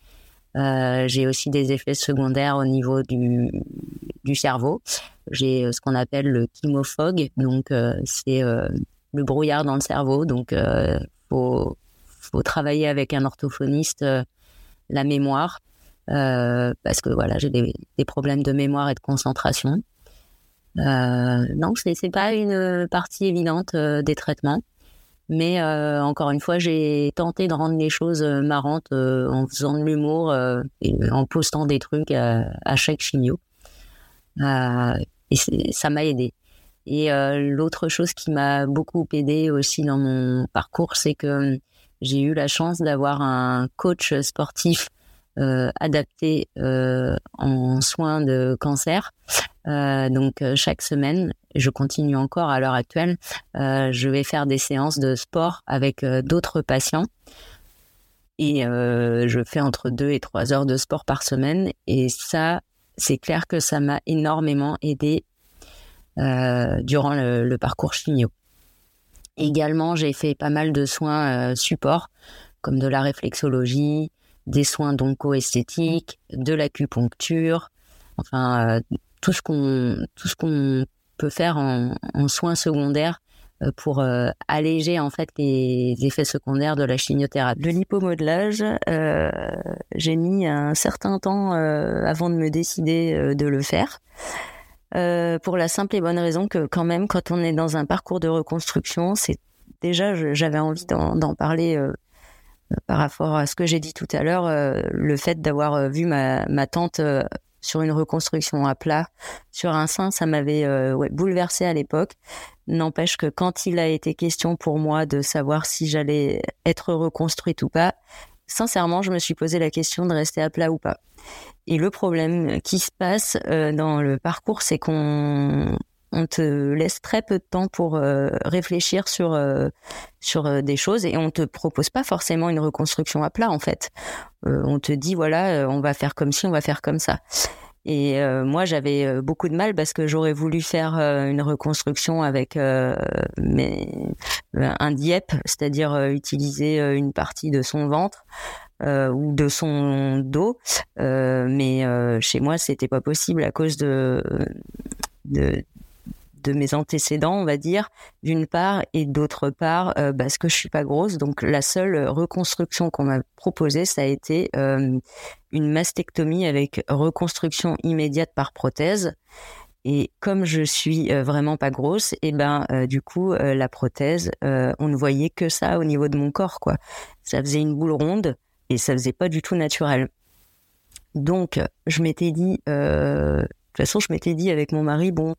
j'ai aussi des effets secondaires au niveau du, du cerveau. J'ai ce qu'on appelle le chemofog, donc c'est le brouillard dans le cerveau. Donc, faut faut travailler avec un orthophoniste la mémoire, euh, parce que voilà, j'ai des, problèmes de mémoire et de concentration. Euh, donc, c'est, c'est pas une partie évidente euh, des traitements. Mais euh, encore une fois, j'ai tenté de rendre les choses marrantes en faisant de l'humour et en postant des trucs à, chaque chimio. et ça m'a aidé. Et l'autre chose qui m'a beaucoup aidé aussi dans mon parcours, c'est que j'ai eu la chance d'avoir un coach sportif euh, adapté euh, en soins de cancer. Euh, donc chaque semaine, je continue encore à l'heure actuelle, je vais faire des séances de sport avec d'autres patients. Et je fais entre deux et trois heures de sport par semaine. Et ça, c'est clair que ça m'a énormément aidé durant le, le parcours chimio. Également, j'ai fait pas mal de soins euh, support, comme de la réflexologie, des soins d'onco-esthétique, de l'acupuncture, enfin euh, tout ce qu'on tout peut faire en, soins secondaires euh, pour alléger en fait les effets secondaires de la chimiothérapie. De l'hypomodelage, j'ai mis un certain temps avant de me décider de le faire. Euh, pour la simple et bonne raison que quand même, quand on est dans un parcours de reconstruction, c'est déjà, j'avais envie d'en parler euh, par rapport à ce que j'ai dit tout à l'heure, euh, le fait d'avoir vu ma, tante sur une reconstruction à plat sur un sein, ça m'avait bouleversé à l'époque. N'empêche que quand il a été question pour moi de savoir si j'allais être reconstruite ou pas, sincèrement, je me suis posé la question de rester à plat ou pas. Et le problème qui se passe euh, dans le parcours, c'est qu'on on te laisse très peu de temps pour euh, réfléchir sur euh, sur des choses et on te propose pas forcément une reconstruction à plat en fait. on te dit voilà, on va faire comme ci, on va faire comme ça. Et moi, j'avais beaucoup de mal parce que j'aurais voulu faire une reconstruction avec un DIEP, c'est-à-dire utiliser une partie de son ventre. Ou de son dos, mais chez moi c'était pas possible à cause de, de de mes antécédents, on va dire, d'une part, et d'autre part, euh, parce que je suis pas grosse. Donc la seule reconstruction qu'on m'a proposée, ça a été euh, une mastectomie avec reconstruction immédiate par prothèse. Et comme je suis euh, vraiment pas grosse, et eh ben du coup la prothèse, on ne voyait que ça au niveau de mon corps, quoi. Ça faisait une boule ronde et ça faisait pas du tout naturel. Donc je m'étais dit, de toute façon, je m'étais dit avec mon mari, bon,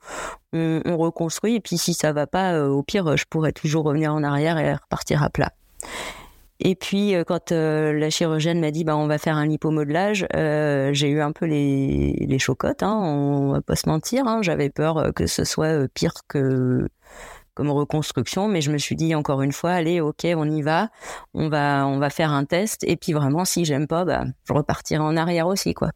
on, reconstruit, et puis si ça va pas, euh, au pire, je pourrais toujours revenir en arrière et repartir à plat. Et puis, euh, quand euh, la chirurgienne m'a dit, bah, on va faire un lipomodelage, j'ai eu un peu les, les chocottes, hein, on va pas se mentir. Hein, J'avais peur que ce soit pire que comme reconstruction, mais je me suis dit encore une fois, allez, ok, on y va, on va, on va faire un test, et puis vraiment, si j'aime pas, bah, je repartirai en arrière aussi, quoi.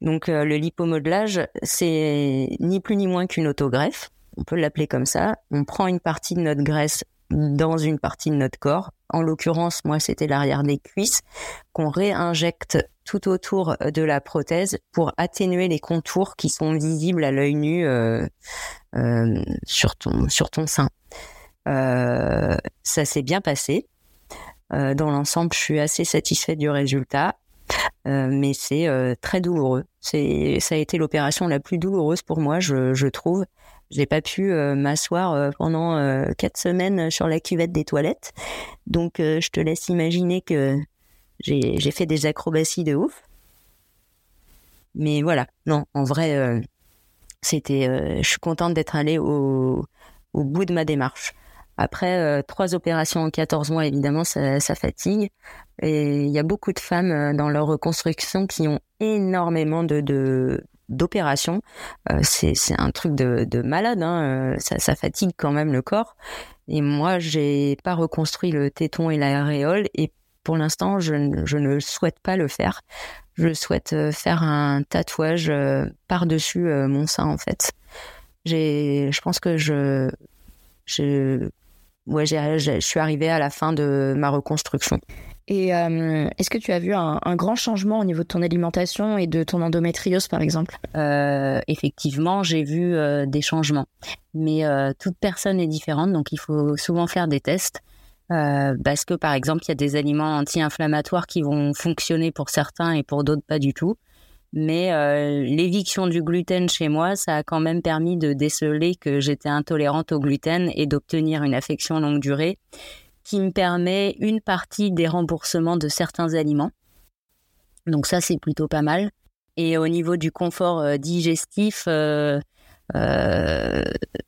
Donc euh, le lipomodelage, c'est ni plus ni moins qu'une autogreffe. On peut l'appeler comme ça. On prend une partie de notre graisse dans une partie de notre corps. En l'occurrence, moi, c'était l'arrière des cuisses qu'on réinjecte tout autour de la prothèse pour atténuer les contours qui sont visibles à l'œil nu euh, euh, sur ton sur ton sein. ça s'est bien passé. dans l'ensemble, je suis assez satisfaite du résultat. Euh, mais c'est euh, très douloureux. Ça a été l'opération la plus douloureuse pour moi, je trouve. J'ai pas pu euh, m'asseoir pendant quatre semaines sur la cuvette des toilettes. Donc, je te laisse imaginer que j'ai, fait des acrobaties de ouf. Mais voilà, non, en vrai, c'était. je suis contente d'être allée au, bout de ma démarche. Après, euh, trois opérations en 14 mois, évidemment, ça, fatigue. Et il y a beaucoup de femmes euh, dans leur reconstruction qui ont énormément de, d'opérations. Euh, c'est, un truc de, de malade, hein. ça, ça, fatigue quand même le corps. Et moi, j'ai pas reconstruit le téton et l'aréole et pour l'instant, je, je, ne souhaite pas le faire. Je souhaite faire un tatouage par-dessus mon sein, en fait. Je pense que je, je ouais, je suis arrivée à la fin de ma reconstruction. Et euh, est-ce que tu as vu un, grand changement au niveau de ton alimentation et de ton endométriose, par exemple? Euh, Effectivement, j'ai vu euh, des changements. Mais toute personne est différente, donc il faut souvent faire des tests. parce que, par exemple, il y a des aliments anti-inflammatoires qui vont fonctionner pour certains et pour d'autres pas du tout. Mais l'éviction du gluten chez moi, ça a quand même permis de déceler que j'étais intolérante au gluten et d'obtenir une affection longue durée qui me permet une partie des remboursements de certains aliments. Donc ça, c'est plutôt pas mal. Et au niveau du confort euh, digestif, euh,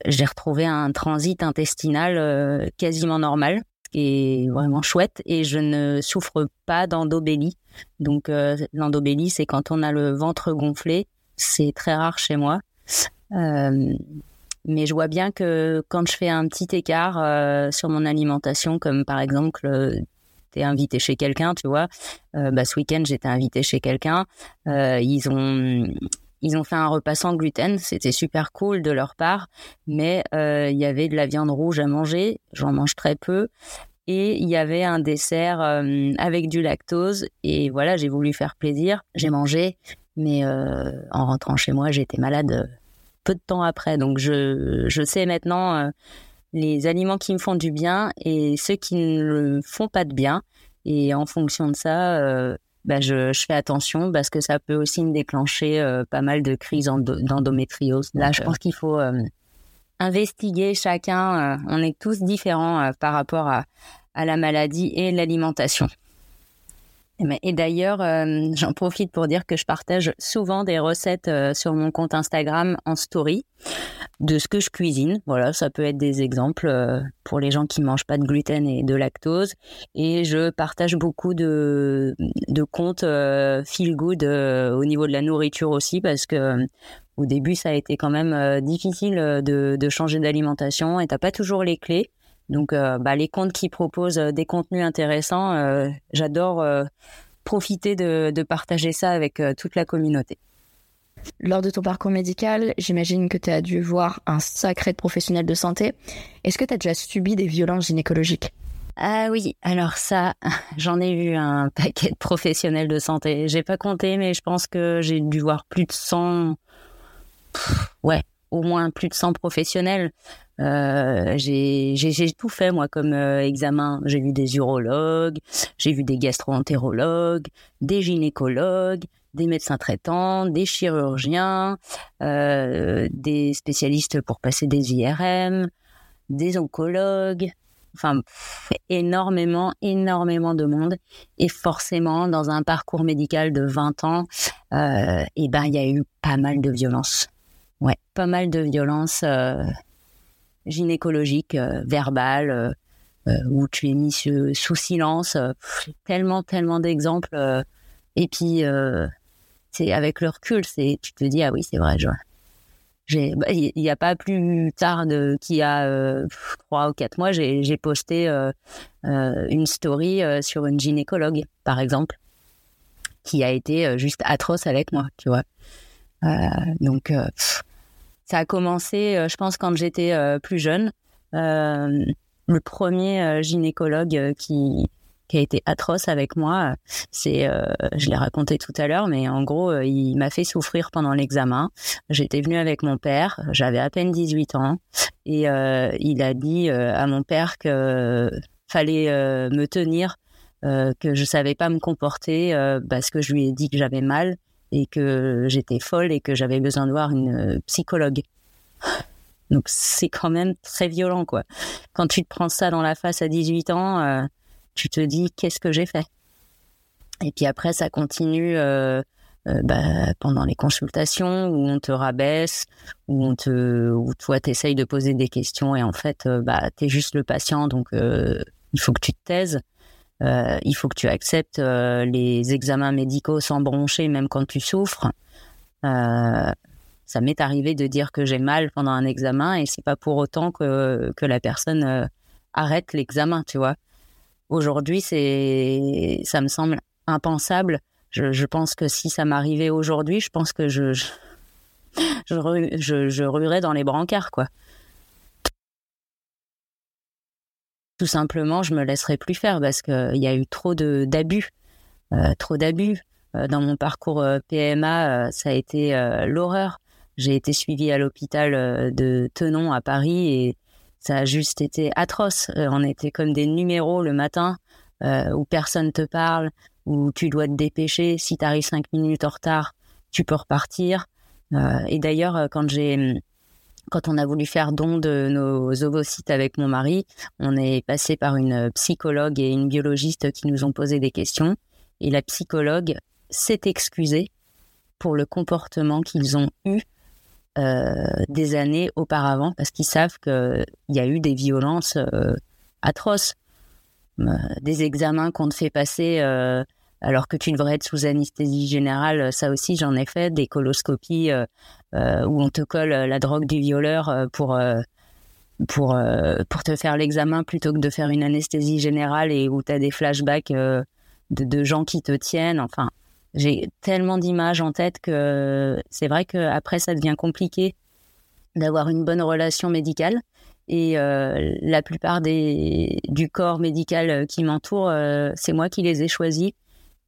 j'ai retrouvé un transit intestinal quasiment normal est vraiment chouette et je ne souffre pas d'endobélie. Donc euh, l'endobélie, c'est quand on a le ventre gonflé. C'est très rare chez moi. Euh, mais je vois bien que quand je fais un petit écart euh, sur mon alimentation, comme par exemple t'es invité chez quelqu'un, tu vois. bah, ce week-end, j'étais invité chez quelqu'un. ils ont ils ont fait un repas sans gluten, c'était super cool de leur part, mais euh, il y avait de la viande rouge à manger, j'en mange très peu, et il y avait un dessert euh, avec du lactose, et voilà, j'ai voulu faire plaisir, j'ai mangé, mais euh, en rentrant chez moi, j'étais malade peu de temps après, donc je, je sais maintenant les aliments qui me font du bien et ceux qui ne font pas de bien, et en fonction de ça, bah, je, je, fais attention parce que ça peut aussi me déclencher euh, pas mal de crises d'endométriose. Là, je pense qu'il faut euh, investiguer chacun. Euh, on est tous différents par rapport à, à la maladie et l'alimentation. Et d'ailleurs, euh, j'en profite pour dire que je partage souvent des recettes euh, sur mon compte Instagram en story de ce que je cuisine. Voilà, ça peut être des exemples euh, pour les gens qui mangent pas de gluten et de lactose. Et je partage beaucoup de, de comptes feel good au niveau de la nourriture aussi parce que au début, ça a été quand même difficile de, de changer d'alimentation et t'as pas toujours les clés. Donc, euh, bah, les comptes qui proposent euh, des contenus intéressants, euh, j'adore profiter de, partager ça avec toute la communauté. Lors de ton parcours médical, j'imagine que tu as dû voir un sacré de professionnels de santé. Est-ce que tu as déjà subi des violences gynécologiques? Ah oui, alors ça, (laughs) j'en ai vu un (laughs) paquet de professionnels de santé. J'ai pas compté, mais je pense que j'ai dû voir plus de 100, ouais, au moins plus de 100 professionnels. Euh, j'ai tout fait moi comme euh, examen. J'ai vu des urologues, j'ai vu des gastroentérologues, des gynécologues, des médecins traitants, des chirurgiens, euh, des spécialistes pour passer des IRM, des oncologues. Enfin, énormément, énormément de monde. Et forcément, dans un parcours médical de 20 ans, eh ben, il y a eu pas mal de violence. Ouais, pas mal de violence gynécologique, euh, verbale, euh, euh, où tu es mis sous silence. tellement, tellement d'exemples. et puis, c'est avec le recul, c'est, tu te dis, ah oui, c'est vrai, je, bah, il n'y a pas plus tard qu'il y a trois ou quatre mois, j'ai posté une story sur une gynécologue, par exemple, qui a été juste atroce avec moi, tu vois. donc, ça a commencé, euh, je pense, quand j'étais euh, plus jeune. Euh, le premier gynécologue qui, a été atroce avec moi. C'est, je l'ai raconté tout à l'heure, mais en gros, il m'a fait souffrir pendant l'examen. J'étais venue avec mon père, j'avais à peine 18 ans, et il a dit à mon père que fallait me tenir, que je savais pas me comporter parce que je lui ai dit que j'avais mal et que j'étais folle et que j'avais besoin de voir une euh, psychologue. Donc c'est quand même très violent, quoi. Quand tu te prends ça dans la face à 18 ans, euh, tu te dis qu'est-ce que j'ai fait? Et puis après, ça continue euh, bah, pendant les consultations où on te rabaisse, où on te, où toi t'essayes de poser des questions et en fait, bah t'es juste le patient, donc il faut que tu te taises. Euh, il faut que tu acceptes euh, les examens médicaux sans broncher, même quand tu souffres. Euh, ça m'est arrivé de dire que j'ai mal pendant un examen et c'est pas pour autant que, que la personne arrête l'examen, tu vois. Aujourd'hui, c'est, ça me semble impensable. Je, pense que si ça m'arrivait aujourd'hui, je pense que je, je, je, je ruerais dans les brancards, quoi. Tout simplement, je me laisserai plus faire parce qu'il y a eu trop d'abus, euh, trop d'abus. Euh, dans mon parcours euh, PMA, ça a été l'horreur. J'ai été suivie à l'hôpital de Tenon à Paris et ça a juste été atroce. on était comme des numéros le matin où personne te parle, où tu dois te dépêcher. Si tu cinq minutes en retard, tu peux repartir. et d'ailleurs, quand j'ai quand on a voulu faire don de nos ovocytes avec mon mari, on est passé par une psychologue et une biologiste qui nous ont posé des questions. Et la psychologue s'est excusée pour le comportement qu'ils ont eu euh, des années auparavant, parce qu'ils savent qu'il y a eu des violences euh, atroces, euh, des examens qu'on te fait passer alors que tu devrais être sous anesthésie générale. Ça aussi, j'en ai fait des coloscopies euh, où on te colle euh, la drogue du violeur euh, pour pour te faire l'examen plutôt que de faire une anesthésie générale et où tu as des flashbacks de, de, gens qui te tiennent. Enfin, j'ai tellement d'images en tête que c'est vrai qu'après ça devient compliqué d'avoir une bonne relation médicale. Et la plupart des, du corps médical qui m'entoure, c'est moi qui les ai choisis.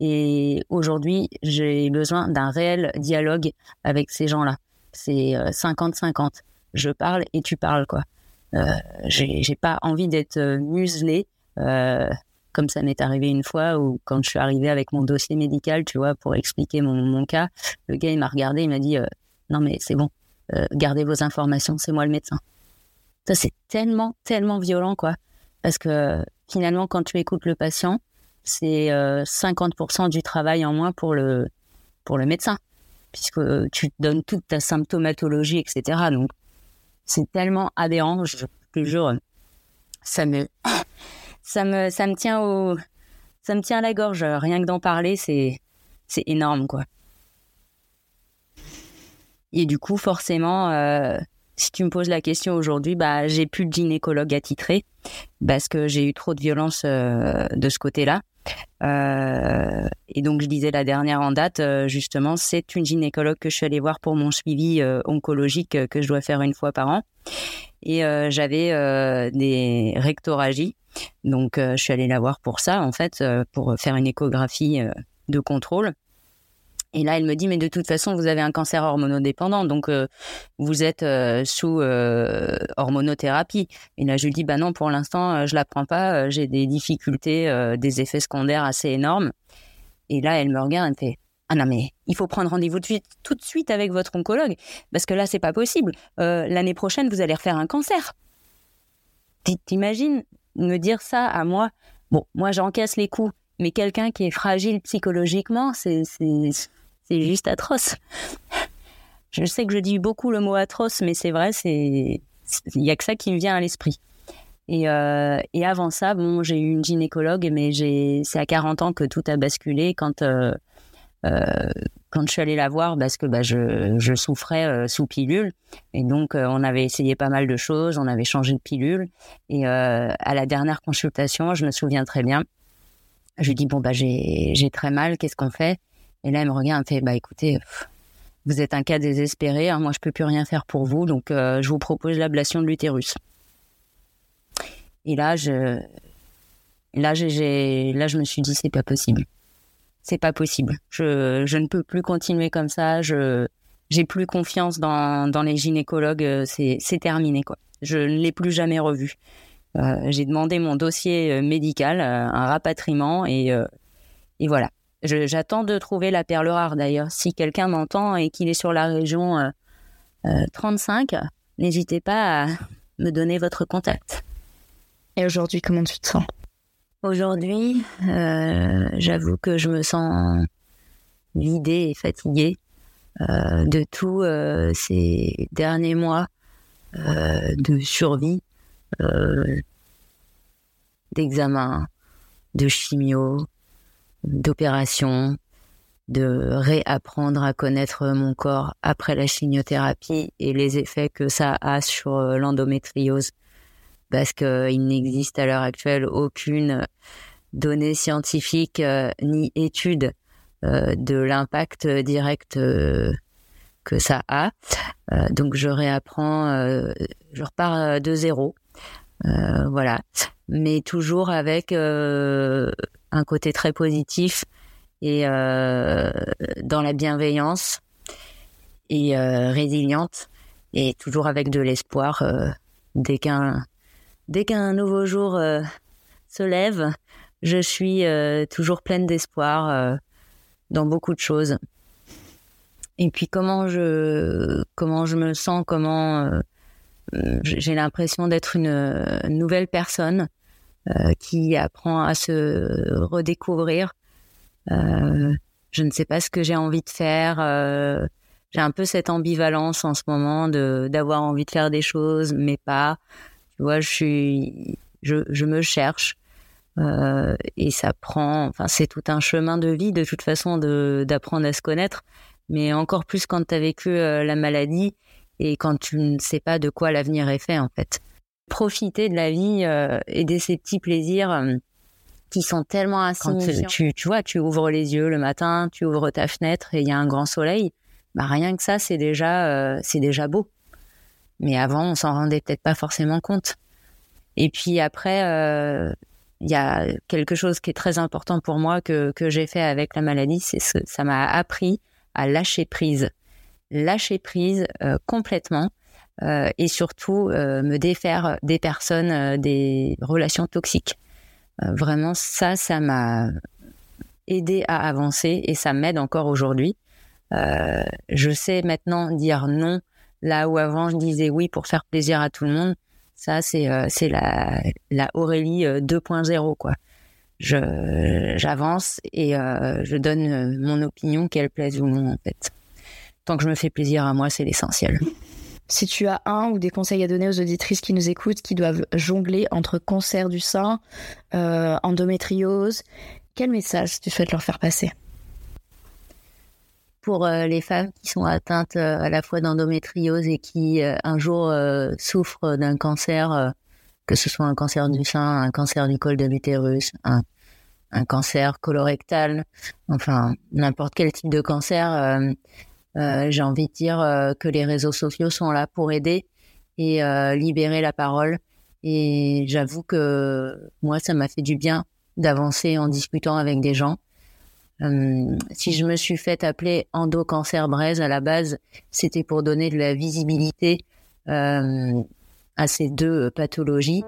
Et aujourd'hui, j'ai besoin d'un réel dialogue avec ces gens-là c'est 50-50. Euh, je parle et tu parles, quoi. Euh, j'ai pas envie d'être euh, muselé, comme ça m'est arrivé une fois où quand je suis arrivée avec mon dossier médical, tu vois, pour expliquer mon, cas, le gars il m'a regardé, il m'a dit non mais c'est bon, gardez vos informations, c'est moi le médecin. Ça c'est tellement tellement violent quoi, parce que finalement quand tu écoutes le patient, c'est 50% du travail en moins pour le pour le médecin puisque tu donnes toute ta symptomatologie, etc. Donc, c'est tellement adhérent, je te jure, ça me, ça me, ça me tient au, ça me tient à la gorge. Rien que d'en parler, c'est, c'est énorme, quoi. Et du coup, forcément, euh, si tu me poses la question aujourd'hui, bah, j'ai plus de gynécologue attitré parce que j'ai eu trop de violence euh, de ce côté-là. Et donc, je disais la dernière en date, justement, c'est une gynécologue que je suis allée voir pour mon suivi oncologique que je dois faire une fois par an. Et j'avais des rectoragies. Donc, je suis allée la voir pour ça, en fait, pour faire une échographie de contrôle. Et là, elle me dit, mais de toute façon, vous avez un cancer hormonodépendant, donc euh, vous êtes euh, sous euh, hormonothérapie. Et là, je lui dis, bah non, pour l'instant, je la prends pas. J'ai des difficultés, des effets secondaires assez énormes. Et là, elle me regarde, elle me fait, ah non mais il faut prendre rendez-vous tout de suite avec votre oncologue parce que là c'est pas possible. L'année prochaine vous allez refaire un cancer. T'imagines me dire ça à moi? Bon, moi j'encaisse les coups, mais quelqu'un qui est fragile psychologiquement, c'est c'est juste atroce. Je sais que je dis beaucoup le mot atroce, mais c'est vrai, c'est il y a que ça qui me vient à l'esprit. Et, euh, et, avant ça, bon, j'ai eu une gynécologue, mais c'est à 40 ans que tout a basculé quand euh, euh, quand je suis allée la voir parce que bah, je, je souffrais sous pilule et donc on avait essayé pas mal de choses, on avait changé de pilule et à la dernière consultation, je me souviens très bien, je lui dis bon bah j'ai très mal, qu'est-ce qu'on fait? Et là, elle me regarde, me fait, bah écoutez, vous êtes un cas désespéré, hein, moi je peux plus rien faire pour vous, donc euh, je vous propose l'ablation de l'utérus. Et là, je, là, j'ai, là, je me suis dit, c'est pas possible. C'est pas possible. Je, je ne peux plus continuer comme ça. Je, j'ai plus confiance dans, dans les gynécologues. Euh, c'est, c'est terminé, quoi. Je ne l'ai plus jamais revu. Euh, j'ai demandé mon dossier médical, un rapatriement, et, et voilà. J'attends de trouver la perle rare d'ailleurs. Si quelqu'un m'entend et qu'il est sur la région 35, euh, euh, n'hésitez pas à me donner votre contact. Et aujourd'hui, comment tu te sens? Aujourd'hui, euh, j'avoue que je me sens vidée et fatiguée de tous ces derniers mois de survie, d'examen, de chimio, d'opération, de réapprendre à connaître mon corps après la chimiothérapie et les effets que ça a sur euh, l'endométriose. Parce qu'il n'existe à l'heure actuelle aucune donnée scientifique euh, ni étude euh, de l'impact direct que ça a. donc je réapprends, je repars de zéro. voilà. Mais toujours avec un côté très positif et euh, dans la bienveillance et euh, résiliente et toujours avec de l'espoir euh, dès qu'un dès qu'un nouveau jour se lève je suis toujours pleine d'espoir dans beaucoup de choses. Et puis comment je comment je me sens comment j'ai l'impression d'être une nouvelle personne qui apprend à se redécouvrir. Euh, je ne sais pas ce que j'ai envie de faire. Euh, j'ai un peu cette ambivalence en ce moment de d'avoir envie de faire des choses, mais pas. Tu vois, je suis, je, je me cherche. Euh, et ça prend, enfin, c'est tout un chemin de vie de toute façon de d'apprendre à se connaître, mais encore plus quand tu as vécu la maladie et quand tu ne sais pas de quoi l'avenir est fait en fait profiter de la vie euh, et de ces petits plaisirs euh, qui sont tellement insignifiants. Tu, tu vois, tu ouvres les yeux le matin, tu ouvres ta fenêtre et il y a un grand soleil. Bah rien que ça, c'est déjà, euh, c'est déjà beau. Mais avant, on s'en rendait peut-être pas forcément compte. Et puis après, il y a quelque chose qui est très important pour moi que, que j'ai fait avec la maladie, c'est ce, ça m'a appris à lâcher prise, lâcher prise complètement euh, et surtout euh, me défaire des personnes, euh, des relations toxiques. vraiment, ça, ça m'a aidé à avancer et ça m'aide encore aujourd'hui. je sais maintenant dire non là où avant je disais oui pour faire plaisir à tout le monde. Ça, c'est c'est la, la Aurélie 2.0 quoi. Je j'avance et je donne mon opinion qu'elle plaise ou non en fait. Tant que je me fais plaisir à moi, c'est l'essentiel. Si tu as un ou des conseils à donner aux auditrices qui nous écoutent, qui doivent jongler entre cancer du sein, euh, endométriose, quel message tu souhaites leur faire passer? Pour euh, les femmes qui sont atteintes euh, à la fois d'endométriose et qui un jour souffrent d'un cancer, que ce soit un cancer du sein, un cancer du col de l'utérus, un, un cancer colorectal, enfin n'importe quel type de cancer, j'ai envie de dire que les réseaux sociaux sont là pour aider et libérer la parole. Et j'avoue que moi, ça m'a fait du bien d'avancer en discutant avec des gens. Euh, si je me suis fait appeler endocancer braise à la base, c'était pour donner de la visibilité euh, à ces deux pathologies.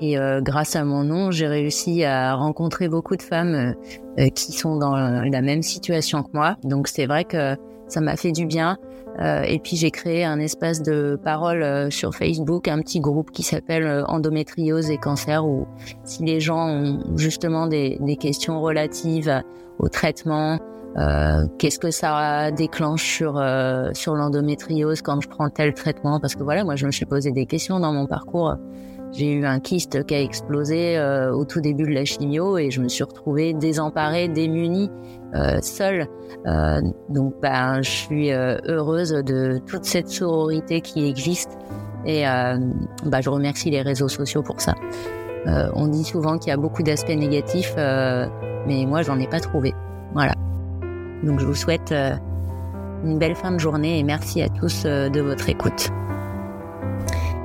Et euh, grâce à mon nom, j'ai réussi à rencontrer beaucoup de femmes euh, qui sont dans la même situation que moi. Donc c'est vrai que ça m'a fait du bien. Euh, et puis j'ai créé un espace de parole euh, sur Facebook, un petit groupe qui s'appelle euh, Endométriose et cancer, où si les gens ont justement des, des questions relatives au traitement, euh, qu'est-ce que ça déclenche sur sur l'endométriose quand je prends tel traitement? Parce que voilà, moi je me suis posé des questions dans mon parcours. J'ai eu un kyste qui a explosé au tout début de la chimio et je me suis retrouvée désemparée, démunie euh, seule. Euh, donc, ben, je suis euh, heureuse de toute cette sororité qui existe et ben, je remercie les réseaux sociaux pour ça. on dit souvent qu'il y a beaucoup d'aspects négatifs, mais moi, j'en ai pas trouvé. Voilà. Donc, je vous souhaite une belle fin de journée et merci à tous de votre écoute.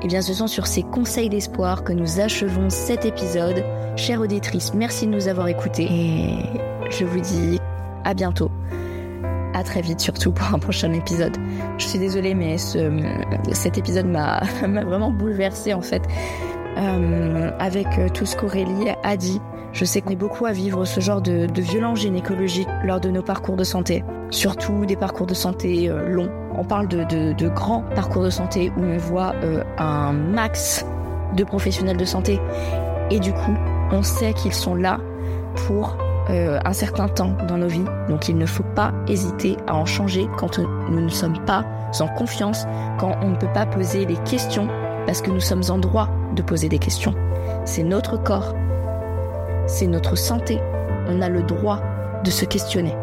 Eh bien, ce sont sur ces conseils d'espoir que nous achevons cet épisode. Chère auditrice, merci de nous avoir écoutés et je vous dis à bientôt. À très vite surtout pour un prochain épisode. Je suis désolée mais ce, cet épisode (laughs) m'a vraiment bouleversée en fait. Euh, avec euh, tout ce qu'Aurélie a dit, je sais qu'on est beaucoup à vivre ce genre de, de violence gynécologique lors de nos parcours de santé. Surtout des parcours de santé euh, longs. On parle de, grands parcours de santé où on voit un max de professionnels de santé. Et du coup, on sait qu'ils sont là pour euh, un certain temps dans nos vies. Donc il ne faut pas hésiter à en changer quand nous ne sommes pas en confiance, quand on ne peut pas poser les questions, parce que nous sommes en droit de poser des questions. C'est notre corps, c'est notre santé. On a le droit de se questionner.